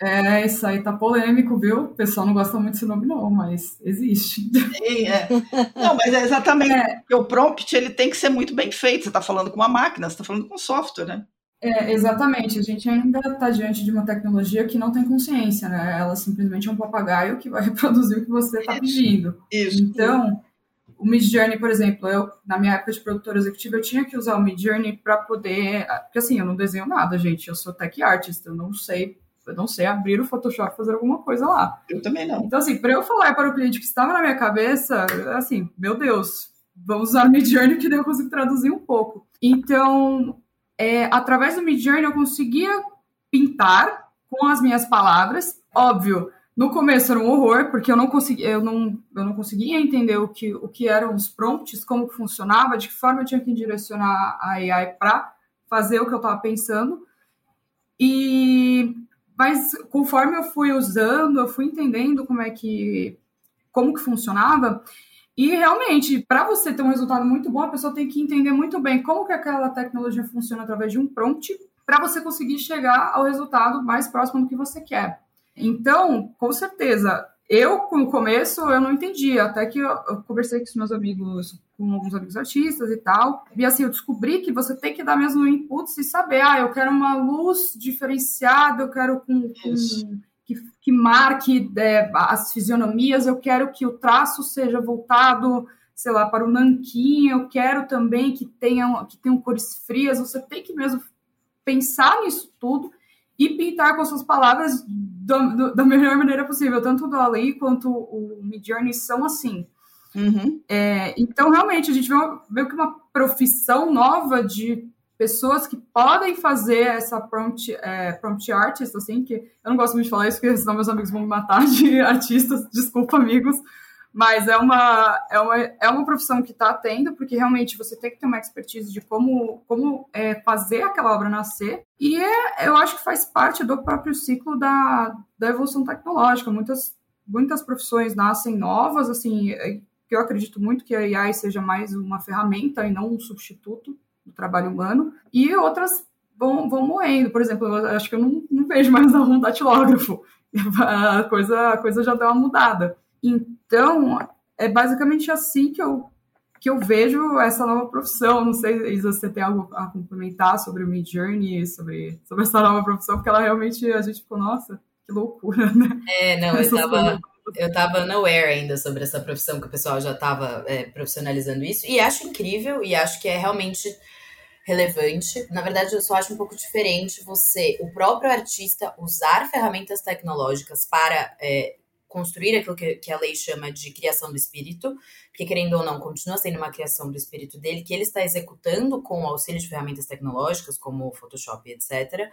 É, isso aí tá polêmico, viu? O pessoal não gosta muito desse nome, não, mas existe. Sim, é. Não, mas é exatamente. É. O prompt ele tem que ser muito bem feito. Você está falando com uma máquina, você está falando com software, né? É, exatamente. A gente ainda está diante de uma tecnologia que não tem consciência, né? Ela simplesmente é um papagaio que vai reproduzir o que você está pedindo. Isso. Então, o Midjourney, por exemplo, eu, na minha época de produtora executiva, eu tinha que usar o Midjourney para poder... Porque, assim, eu não desenho nada, gente. Eu sou tech artist, eu não sei eu não sei abrir o Photoshop fazer alguma coisa lá. Eu também não. Então, assim, para eu falar para o cliente que estava na minha cabeça, assim, meu Deus, vamos usar o Midjourney que daí eu consigo traduzir um pouco. Então, é, através do Midjourney eu conseguia pintar com as minhas palavras. Óbvio, no começo era um horror, porque eu não conseguia, eu não, eu não conseguia entender o que, o que eram os prompts, como funcionava, de que forma eu tinha que direcionar a AI para fazer o que eu estava pensando. E mas conforme eu fui usando, eu fui entendendo como é que como que funcionava. E realmente, para você ter um resultado muito bom, a pessoa tem que entender muito bem como que aquela tecnologia funciona através de um prompt para você conseguir chegar ao resultado mais próximo do que você quer. Então, com certeza, eu, no começo, eu não entendia, até que eu, eu, conversei com os meus amigos, com alguns amigos artistas e tal, e assim, eu descobri que você tem que dar mesmo inputs e saber, ah, eu quero uma luz diferenciada, eu quero com, com que, que, marque é, as fisionomias, eu quero que o traço seja voltado, sei lá, para o nanquim, eu quero também que tenham, que tenham cores frias, você tem que mesmo pensar nisso tudo e pintar com suas palavras do, da melhor maneira possível. Tanto o Dali quanto o Midjourney são assim. Uhum. É, então, realmente, a gente vê meio que uma profissão nova de pessoas que podem fazer essa prompt, é, prompt artist, assim, que eu não gosto muito de falar isso, porque senão meus amigos vão me matar de artistas, desculpa, amigos, mas é uma, é uma, é uma profissão que está tendo, porque realmente você tem que ter uma expertise de como, como é, fazer aquela obra nascer. E é, eu acho que faz parte do próprio ciclo da, da evolução tecnológica. Muitas, muitas profissões nascem novas, assim, é, que eu acredito muito que a AI seja mais uma ferramenta e não um substituto do trabalho humano. E outras vão, vão morrendo. Por exemplo, eu acho que eu não, não vejo mais um datilógrafo. A coisa, a coisa já deu uma mudada. Então, é basicamente assim que eu, que eu vejo essa nova profissão. Não sei se você tem algo a complementar sobre o Mid Journey, sobre, sobre essa nova profissão, porque ela realmente, a gente ficou, nossa, que loucura, né? É, não, eu tava, eu tava unaware ainda sobre essa profissão, que o pessoal já tava é, profissionalizando isso, e acho incrível, e acho que é realmente relevante. Na verdade, eu só acho um pouco diferente você, o próprio artista, usar ferramentas tecnológicas para é, construir aquilo que, que, a lei chama de criação do espírito, porque querendo ou não, continua sendo uma criação do espírito dele, que ele está executando com o auxílio de ferramentas tecnológicas, como Photoshop, etc.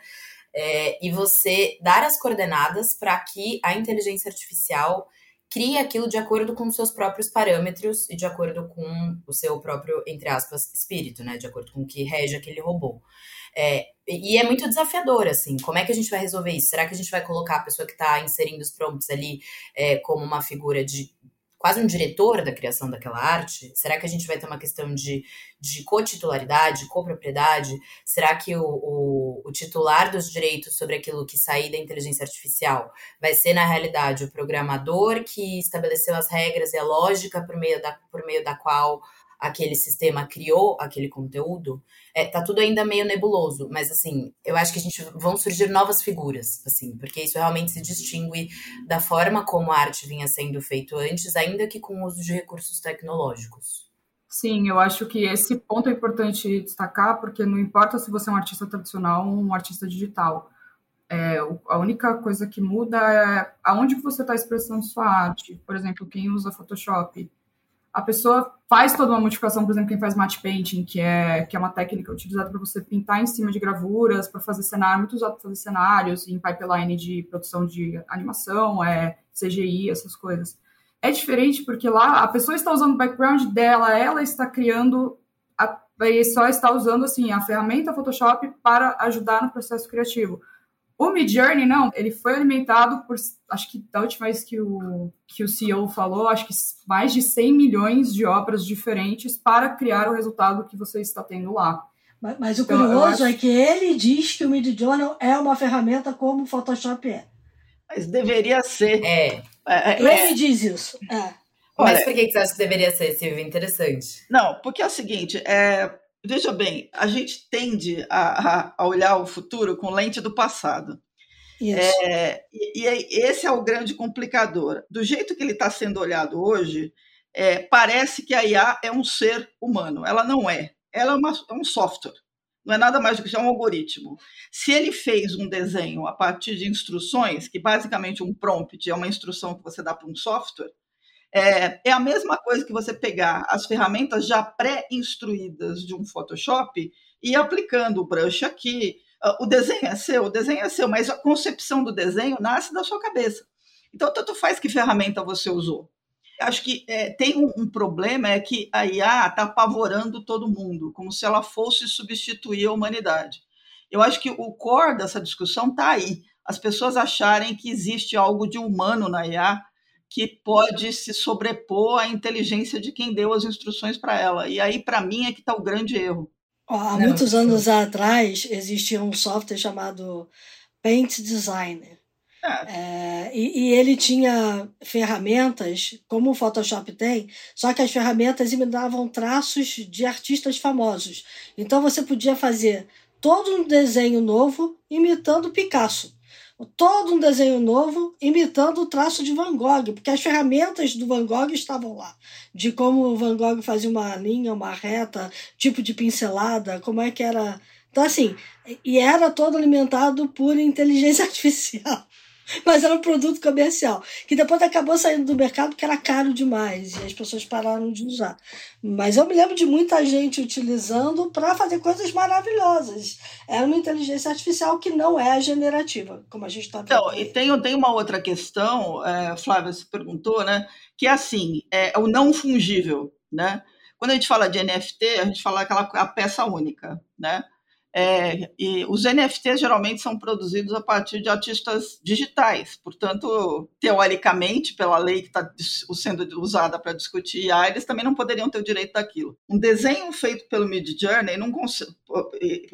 É, e você dar as coordenadas para que a inteligência artificial cria aquilo de acordo com os seus próprios parâmetros e de acordo com o seu próprio, entre aspas, espírito, né? De acordo com o que rege aquele robô. É, e é muito desafiador, assim, como é que a gente vai resolver isso? Será que a gente vai colocar a pessoa que está inserindo os prompts ali é, como uma figura de quase um diretor da criação daquela arte? Será que a gente vai ter uma questão de, de cotitularidade, copropriedade? Será que o, o, o, titular dos direitos sobre aquilo que sair da inteligência artificial vai ser, na realidade, o programador que estabeleceu as regras e a lógica por meio da, por meio da qual aquele sistema criou aquele conteúdo, é, tá tudo ainda meio nebuloso, mas assim, eu acho que a gente vão surgir novas figuras, assim, porque isso realmente se distingue da forma como a arte vinha sendo feito antes, ainda que com o uso de recursos tecnológicos. Sim, eu acho que esse ponto é importante destacar, porque não importa se você é um artista tradicional ou um artista digital. É, a única coisa que muda é aonde você está expressando sua arte. Por exemplo, quem usa Photoshop a pessoa faz toda uma modificação, por exemplo, quem faz matte painting, que é, que é uma técnica utilizada para você pintar em cima de gravuras, para fazer cenário, muito usado para fazer cenários, em pipeline de produção de animação, é, CGI, essas coisas. É diferente porque lá a pessoa está usando o background dela, ela está criando, a, só está usando assim a ferramenta Photoshop para ajudar no processo criativo. O Midjourney, não, ele foi alimentado por, acho que da última vez que o, que o CEO falou, acho que mais de 100 milhões de obras diferentes para criar o resultado que você está tendo lá. Mas, mas o então, curioso acho... é que ele diz que o Midjourney é uma ferramenta como o Photoshop é. Mas deveria ser. É. é, é ele é. diz isso. É. Mas por que você acha que deveria ser, Silvia? Interessante. Não, porque é o seguinte, é, Veja bem, a gente tende a, a olhar o futuro com lente do passado. É, e, e, esse é o grande complicador. Do jeito que ele está sendo olhado hoje, é, parece que a IA é um ser humano. Ela não é. Ela é, uma, é um software. Não é nada mais do que é um algoritmo. Se ele fez um desenho a partir de instruções, que basicamente um prompt é uma instrução que você dá para um software, é, é a mesma coisa que você pegar as ferramentas já pré-instruídas de um Photoshop e aplicando o brush aqui. Ah, o desenho é seu, o desenho é seu, mas a concepção do desenho nasce da sua cabeça. Então, tanto faz que ferramenta você usou. Acho que é, tem um, um, problema, é que a IA está apavorando todo mundo, como se ela fosse substituir a humanidade. Eu acho que o core dessa discussão está aí. As pessoas acharem que existe algo de humano na IA que pode se sobrepor à inteligência de quem deu as instruções para ela. E aí, para mim, é que está o grande erro. Há muitos anos atrás, existia um software chamado Paint Designer. É. É, e, e, ele tinha ferramentas, como o Photoshop tem, só que as ferramentas imitavam traços de artistas famosos. Então você podia fazer todo um desenho novo imitando Picasso todo um desenho novo imitando o traço de Van Gogh, porque as ferramentas do Van Gogh estavam lá, de como o Van Gogh fazia uma linha, uma reta, tipo de pincelada, como é que era. Então, assim, e era todo alimentado por inteligência artificial. Mas era um produto comercial, que depois acabou saindo do mercado porque era caro demais e as pessoas pararam de usar. Mas eu me lembro de muita gente utilizando para fazer coisas maravilhosas. Era uma inteligência artificial que não é generativa, como a gente está vendo. Então, e tem, tem uma outra questão, é, Flávia, você perguntou, né? Que é assim, é o não fungível, né? Quando a gente fala de NFT, a gente fala aquela a peça única, né? É, e os NFTs geralmente são produzidos a partir de artistas digitais, portanto, teoricamente, pela lei que está sendo usada para discutir IA, eles também não poderiam ter o direito daquilo. Um desenho feito pelo Mid Journey, não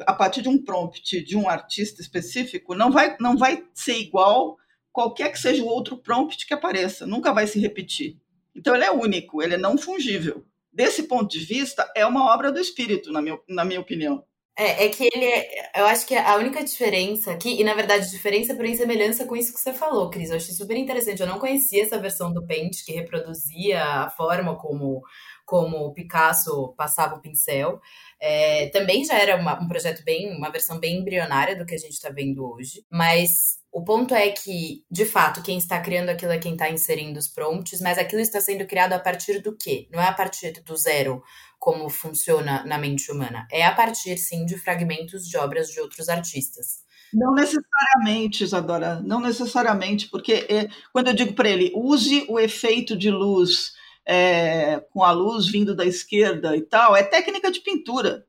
a partir de um prompt de um artista específico, não vai, não vai ser igual qualquer que seja o outro prompt que apareça, nunca vai se repetir. Então, ele é único, ele é não fungível. Desse ponto de vista, é uma obra do espírito, na minha, na minha opinião. É, é que ele é, eu acho que a única diferença aqui, e na verdade diferença por semelhança com isso que você falou, Cris, eu achei super interessante. Eu não conhecia essa versão do Paint que reproduzia a forma como como o Picasso passava o pincel. É, também já era uma, um projeto bem, uma versão bem embrionária do que a gente está vendo hoje, mas o ponto é que, de fato, quem está criando aquilo é quem está inserindo os prompts, mas aquilo está sendo criado a partir do quê? Não é a partir do zero, como funciona na mente humana. É a partir, sim, de fragmentos de obras de outros artistas. Não necessariamente, Isadora, não necessariamente, porque é, quando eu digo para ele, use o efeito de luz é, com a luz vindo da esquerda e tal, é técnica de pintura,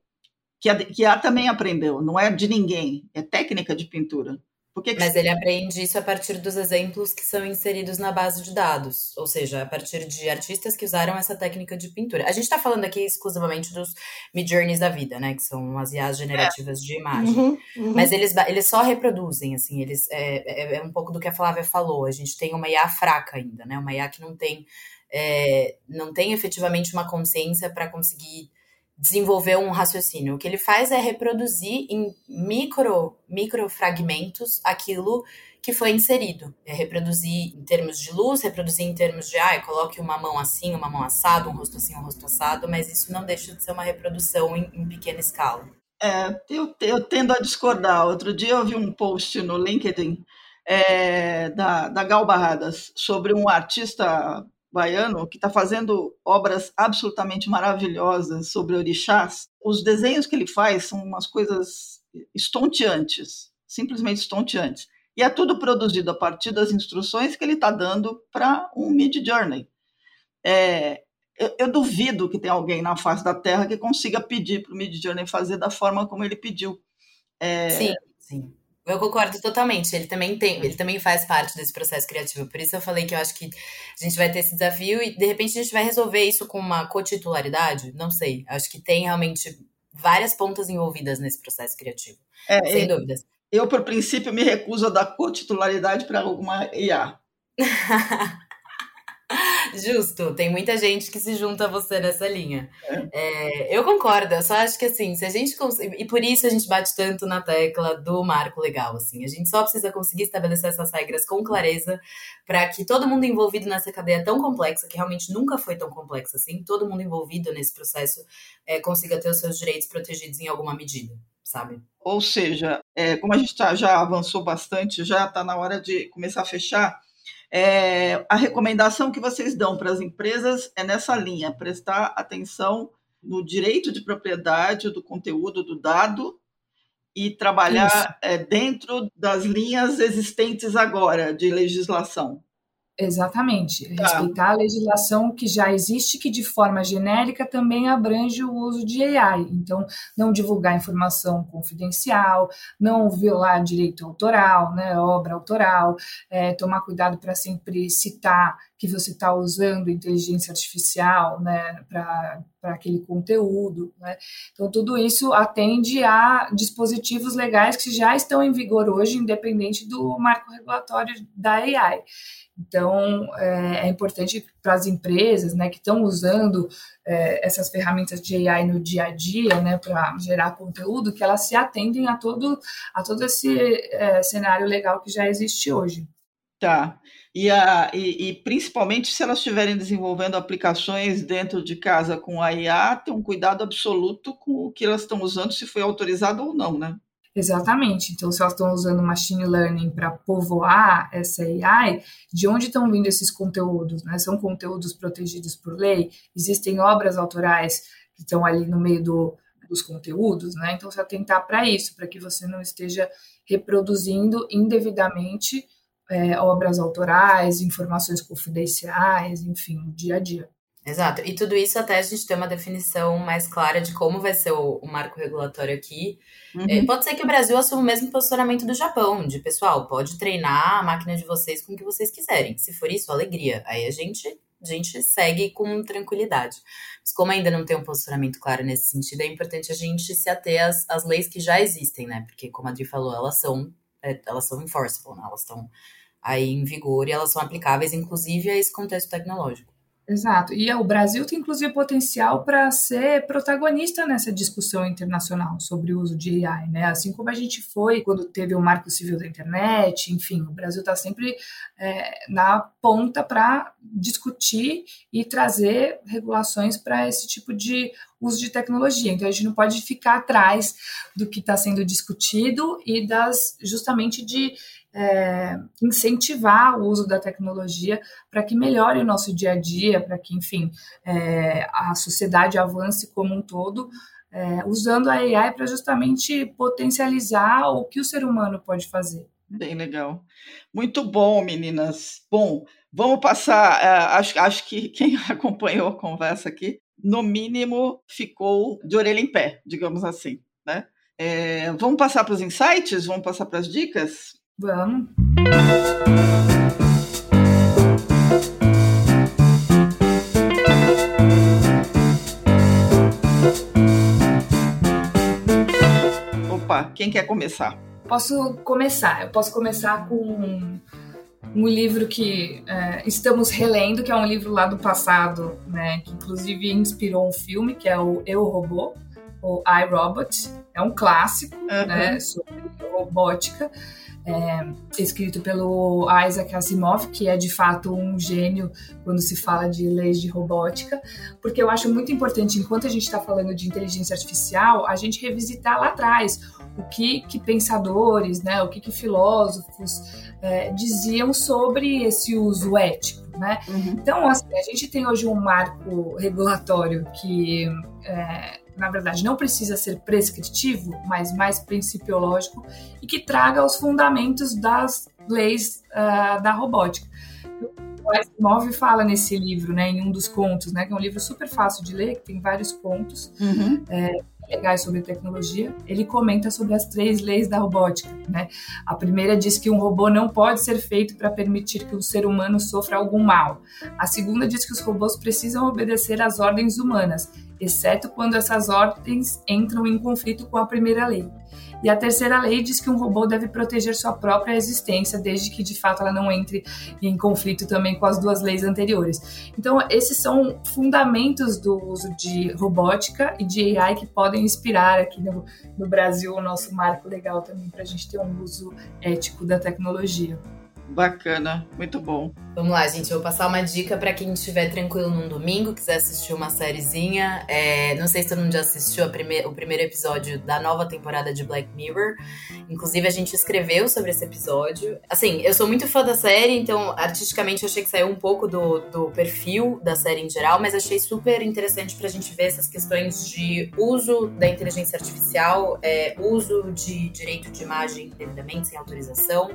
que a, que a também aprendeu, não é de ninguém, é técnica de pintura. Que Mas ele aprende isso a partir dos exemplos que são inseridos na base de dados, ou seja, a partir de artistas que usaram essa técnica de pintura. A gente está falando aqui exclusivamente dos midjourneys da vida, né, que são as IAs generativas é. de imagem. Uhum, uhum. Mas eles, eles só reproduzem, assim, eles é, é, é, um pouco do que a Flávia falou. A gente tem uma IA fraca ainda, né, uma IA que não tem é, não tem efetivamente uma consciência para conseguir desenvolver um raciocínio. O que ele faz é reproduzir em micro, micro fragmentos aquilo que foi inserido. É reproduzir em termos de luz, reproduzir em termos de, ah, coloque uma mão assim, uma mão assada, um rosto assim, um rosto assado, mas isso não deixa de ser uma reprodução em, em pequena escala. É, eu, eu tendo a discordar. Outro dia eu vi um post no LinkedIn é, da, da Gal Barradas sobre um artista baiano, que está fazendo obras absolutamente maravilhosas sobre orixás. Os desenhos que ele faz são umas coisas estonteantes, simplesmente estonteantes. E é tudo produzido a partir das instruções que ele está dando para um Mid Journey. É, eu, eu, duvido que tenha alguém na face da Terra que consiga pedir para o Mid Journey fazer da forma como ele pediu. É, sim, sim. Eu concordo totalmente. Ele também tem, ele também faz parte desse processo criativo. Por isso eu falei que eu acho que a gente vai ter esse desafio e de repente a gente vai resolver isso com uma cotitularidade. Não sei. Acho que tem realmente várias pontas envolvidas nesse processo criativo. É, sem dúvidas. Eu, por princípio, me recuso a dar cotitularidade para alguma IA. Justo, tem muita gente que se junta a você nessa linha. É. É, eu concordo, eu só acho que assim, se a gente conseguir. E por isso a gente bate tanto na tecla do marco legal, assim. A gente só precisa conseguir estabelecer essas regras com clareza para que todo mundo envolvido nessa cadeia tão complexa, que realmente nunca foi tão complexa assim, todo mundo envolvido nesse processo é, consiga ter os seus direitos protegidos em alguma medida. Sabe? Ou seja, é, como a gente tá, já avançou bastante, já está na hora de começar a fechar. É, a recomendação que vocês dão para as empresas é nessa linha, prestar atenção no direito de propriedade do conteúdo do dado e trabalhar é, dentro das linhas existentes agora de legislação. Exatamente. Tá. Respeitar a legislação que já existe, que de forma genérica também abrange o uso de AI. Então, não divulgar informação confidencial, não violar direito autoral, né, obra autoral, é, tomar cuidado para sempre citar que você está usando inteligência artificial né, para aquele conteúdo. Né? Então, tudo isso atende a dispositivos legais que já estão em vigor hoje, independente do marco regulatório da AI. Então, é, é importante para as empresas né, que estão usando é, essas ferramentas de AI no dia a dia né, para gerar conteúdo, que elas se atendem a todo, a todo esse é, cenário legal que já existe hoje. Tá. E, a, e, e, principalmente se elas estiverem desenvolvendo aplicações dentro de casa com a IA, ter um cuidado absoluto com o que elas estão usando, se foi autorizado ou não, né? Exatamente. Então, se elas estão usando machine learning para povoar essa AI, de onde estão vindo esses conteúdos? Né? São conteúdos protegidos por lei? Existem obras autorais que estão ali no meio do, dos conteúdos, né? Então, se atentar para isso, para que você não esteja reproduzindo indevidamente é, obras autorais, informações confidenciais, enfim, o dia a dia. Exato. E tudo isso até a gente ter uma definição mais clara de como vai ser o, o marco regulatório aqui. Uhum. É, pode ser que o Brasil assuma o mesmo posicionamento do Japão, de pessoal, pode treinar a máquina de vocês com o que vocês quiserem. Se for isso, alegria. Aí a gente, a gente segue com tranquilidade. Mas como ainda não tem um posicionamento claro nesse sentido, é importante a gente se ater às, às leis que já existem, né? Porque, como a Adri falou, elas são, é, elas são enforceable, né? Elas estão aí em vigor e elas são aplicáveis, inclusive, a esse contexto tecnológico. Exato. E o Brasil tem, inclusive, potencial para ser protagonista nessa discussão internacional sobre o uso de AI, né? Assim como a gente foi quando teve o Marco Civil da Internet, enfim, o Brasil está sempre é, na ponta para discutir e trazer regulações para esse tipo de uso de tecnologia. Então, a gente não pode ficar atrás do que está sendo discutido e das justamente de é, incentivar o uso da tecnologia para que melhore o nosso dia a dia, para que, enfim, é, a sociedade avance como um todo é, usando a AI para justamente potencializar o que o ser humano pode fazer. Bem legal. Muito bom, meninas. Bom, vamos passar. Uh, acho, acho que quem acompanhou a conversa aqui, no mínimo, ficou de orelha em pé, digamos assim. Né? É, vamos passar para os insights? Vamos passar para as dicas? Vamos. Opa, quem quer começar? Posso começar. Eu posso começar com um, livro que é, estamos relendo, que é um livro lá do passado, né, que inclusive inspirou um filme, que é o Eu Robô, ou iRobot. É um clássico uhum. né, sobre robótica é, escrito pelo Isaac Asimov, que é de fato um gênio quando se fala de leis de robótica, porque eu acho muito importante, enquanto a gente está falando de inteligência artificial, a gente revisitar lá atrás o que, que pensadores, né, o que, que filósofos é, diziam sobre esse uso ético. Né? Uhum. Então, assim, a gente tem hoje um marco regulatório que é, na verdade, não precisa ser prescritivo, mas mais principiológico e que traga os fundamentos das leis uh, da robótica. O Asimov fala nesse livro, né, em um dos contos, né, que é um livro super fácil de ler, que tem vários contos uhum. é, legais sobre tecnologia. Ele comenta sobre as três leis da robótica. Né? A primeira diz que um robô não pode ser feito para permitir que o ser humano sofra algum mal. A segunda diz que os robôs precisam obedecer às ordens humanas exceto quando essas ordens entram em conflito com a primeira lei. E a terceira lei diz que um robô deve proteger sua própria existência, desde que de fato ela não entre em conflito também com as duas leis anteriores. Então, esses são fundamentos do uso de robótica e de AI que podem inspirar aqui no, no Brasil o nosso marco legal também para a gente ter um uso ético da tecnologia. Bacana, muito bom. Vamos lá, gente. Eu vou passar uma dica para quem estiver tranquilo num domingo, quiser assistir uma sériezinha. É, não sei se todo mundo já assistiu prime o primeiro episódio da nova temporada de Black Mirror. Inclusive, a gente escreveu sobre esse episódio. Assim, eu sou muito fã da série, então artisticamente eu achei que saiu um pouco do, do perfil da série em geral, mas achei super interessante pra gente ver essas questões de uso da inteligência artificial, é, uso de direito de imagem devidamente, sem autorização.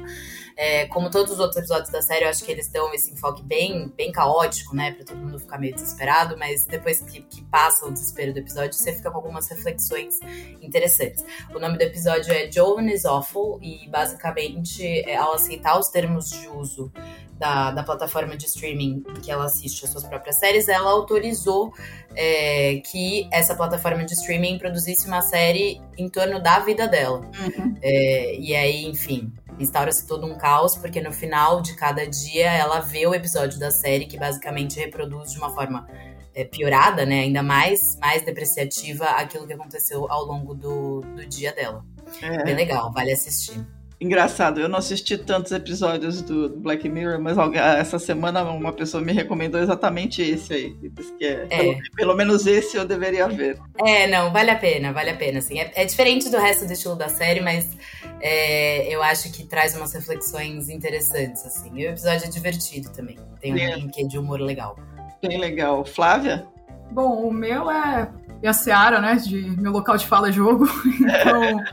É, como todos os outros episódios da série, eu acho que eles dão esse enfoque bem, bem caótico, né? Pra todo mundo ficar meio desesperado, mas depois que, que passa o desespero do episódio, você fica com algumas reflexões interessantes. O nome do episódio é Joan is Awful e basicamente, é, ao aceitar os termos de uso da, da, plataforma de streaming que ela assiste as suas próprias séries, ela autorizou é, que essa plataforma de streaming produzisse uma série em torno da vida dela. Uhum. É, e aí, enfim, instaura-se todo um caos, porque no final de cada dia ela vê o episódio da série que basicamente reproduz de uma forma é, piorada, né? Ainda mais, mais depreciativa aquilo que aconteceu ao longo do, do dia dela. É. Bem legal, vale assistir. Engraçado, eu não assisti tantos episódios do Black Mirror, mas essa semana uma pessoa me recomendou exatamente esse aí. Disse que é, é. Pelo, pelo, menos esse eu deveria ver. É, não, vale a pena, vale a pena. Assim. É, é diferente do resto do estilo da série, mas é, eu acho que traz umas reflexões interessantes. Assim. E o episódio é divertido também. Tem um é. quê de humor legal. Bem legal. Flávia? Bom, o meu é a Seara, né? De meu local de fala é jogo. Então.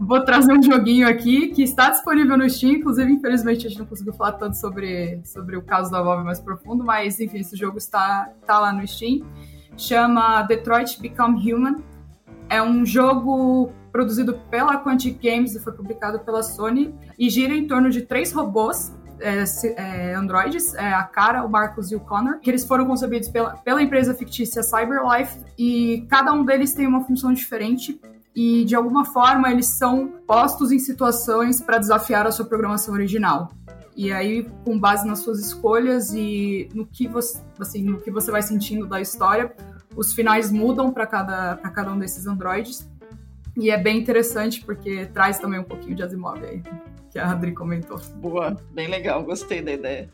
Vou trazer um joguinho aqui que está disponível no Steam. Inclusive, infelizmente, a gente não conseguiu falar tanto sobre, sobre o caso da Valve mais profundo, mas enfim, esse jogo está, está lá no Steam. Chama Detroit Become Human. É um jogo produzido pela Quantic Games e foi publicado pela Sony e gira em torno de três robôs é, é, androides, é, a Cara, o Marcos e o Connor, que eles foram concebidos pela, pela empresa fictícia CyberLife e cada um deles tem uma função diferente e de alguma forma eles são postos em situações para desafiar a sua programação original. E aí, com base nas suas escolhas e no que você, assim, no que você vai sentindo da história, os finais mudam para cada, cada um desses androides. E é bem interessante porque traz também um pouquinho de Asimov aí, que a Adri comentou. Boa, bem legal, gostei da ideia.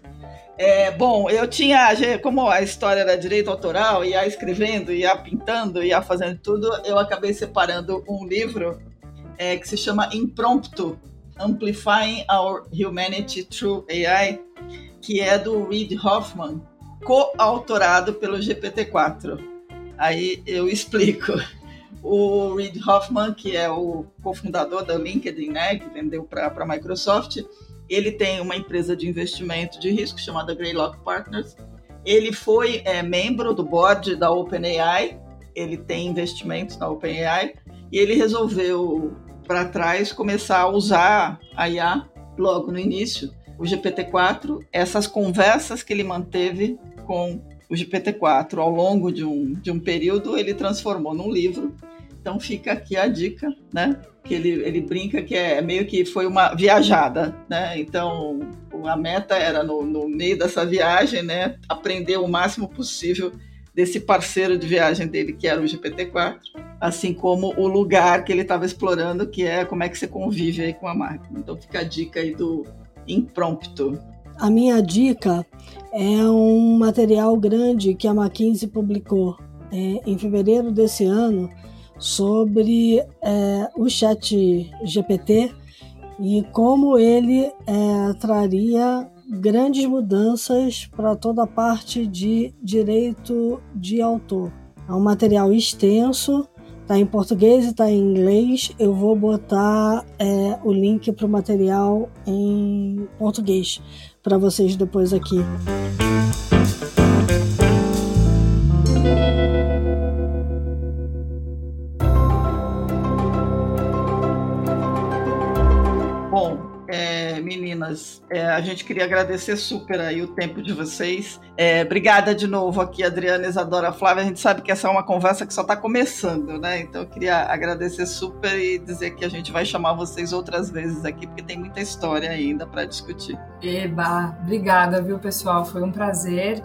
É, bom, eu tinha, como a história era direito autoral, ia escrevendo, ia pintando, ia fazendo tudo, eu acabei separando um livro é, que se chama Impromptu, Amplifying Our Humanity Through AI, que é do Reid Hoffman, coautorado pelo GPT-4. Aí eu explico. O Reid Hoffman, que é o cofundador da LinkedIn, né, que vendeu para a Microsoft, ele tem uma empresa de investimento de risco chamada Greylock Partners. Ele foi é, membro do board da OpenAI, ele tem investimentos na OpenAI, e ele resolveu, para trás, começar a usar a IA logo no início, o GPT-4, essas conversas que ele manteve com o GPT-4 ao longo de um, de um período, ele transformou num livro. Então fica aqui a dica, né? Que ele, ele brinca que é meio que foi uma viajada, né? Então a meta era no, no meio dessa viagem, né? Aprender o máximo possível desse parceiro de viagem dele, que era o GPT-4, assim como o lugar que ele estava explorando, que é como é que você convive aí com a máquina. Então fica a dica aí do impromptu. A minha dica é um material grande que a McKinsey publicou é, em fevereiro desse ano sobre é, o chat GPT e como ele é, traria grandes mudanças para toda a parte de direito de autor. É um material extenso, está em português e está em inglês. Eu vou botar é, o link para o material em português para vocês depois aqui. Meninas. É, a gente queria agradecer super aí o tempo de vocês. É, obrigada de novo aqui, Adriana, Isadora, Flávia. A gente sabe que essa é uma conversa que só está começando, né? Então eu queria agradecer super e dizer que a gente vai chamar vocês outras vezes aqui, porque tem muita história ainda para discutir. Eba, obrigada, viu, pessoal? Foi um prazer.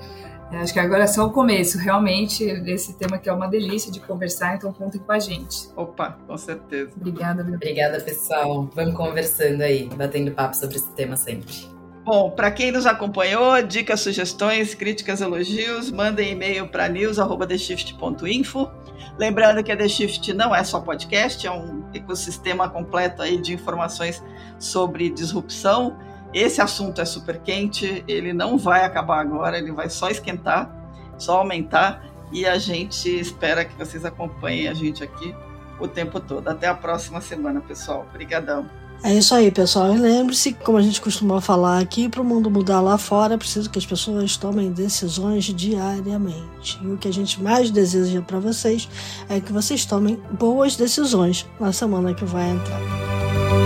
É, acho que agora é só o começo, realmente, esse tema que é uma delícia de conversar, então contem com a gente. Opa, com certeza. Obrigada, Obrigada, pessoal. Vamos conversando aí, batendo papo sobre esse tema sempre. Bom, para quem nos acompanhou, dicas, sugestões, críticas, elogios, mandem e-mail para news@theshift.info. Lembrando que a The Shift não é só podcast, é um ecossistema completo aí de informações sobre disrupção esse assunto é super quente, ele não vai acabar agora, ele vai só esquentar, só aumentar, e a gente espera que vocês acompanhem a gente aqui o tempo todo. Até a próxima semana, pessoal. Obrigadão. É isso aí, pessoal. E lembre-se, como a gente costuma falar aqui, para o mundo mudar lá fora, é preciso que as pessoas tomem decisões diariamente. E o que a gente mais deseja para vocês é que vocês tomem boas decisões na semana que vai entrar.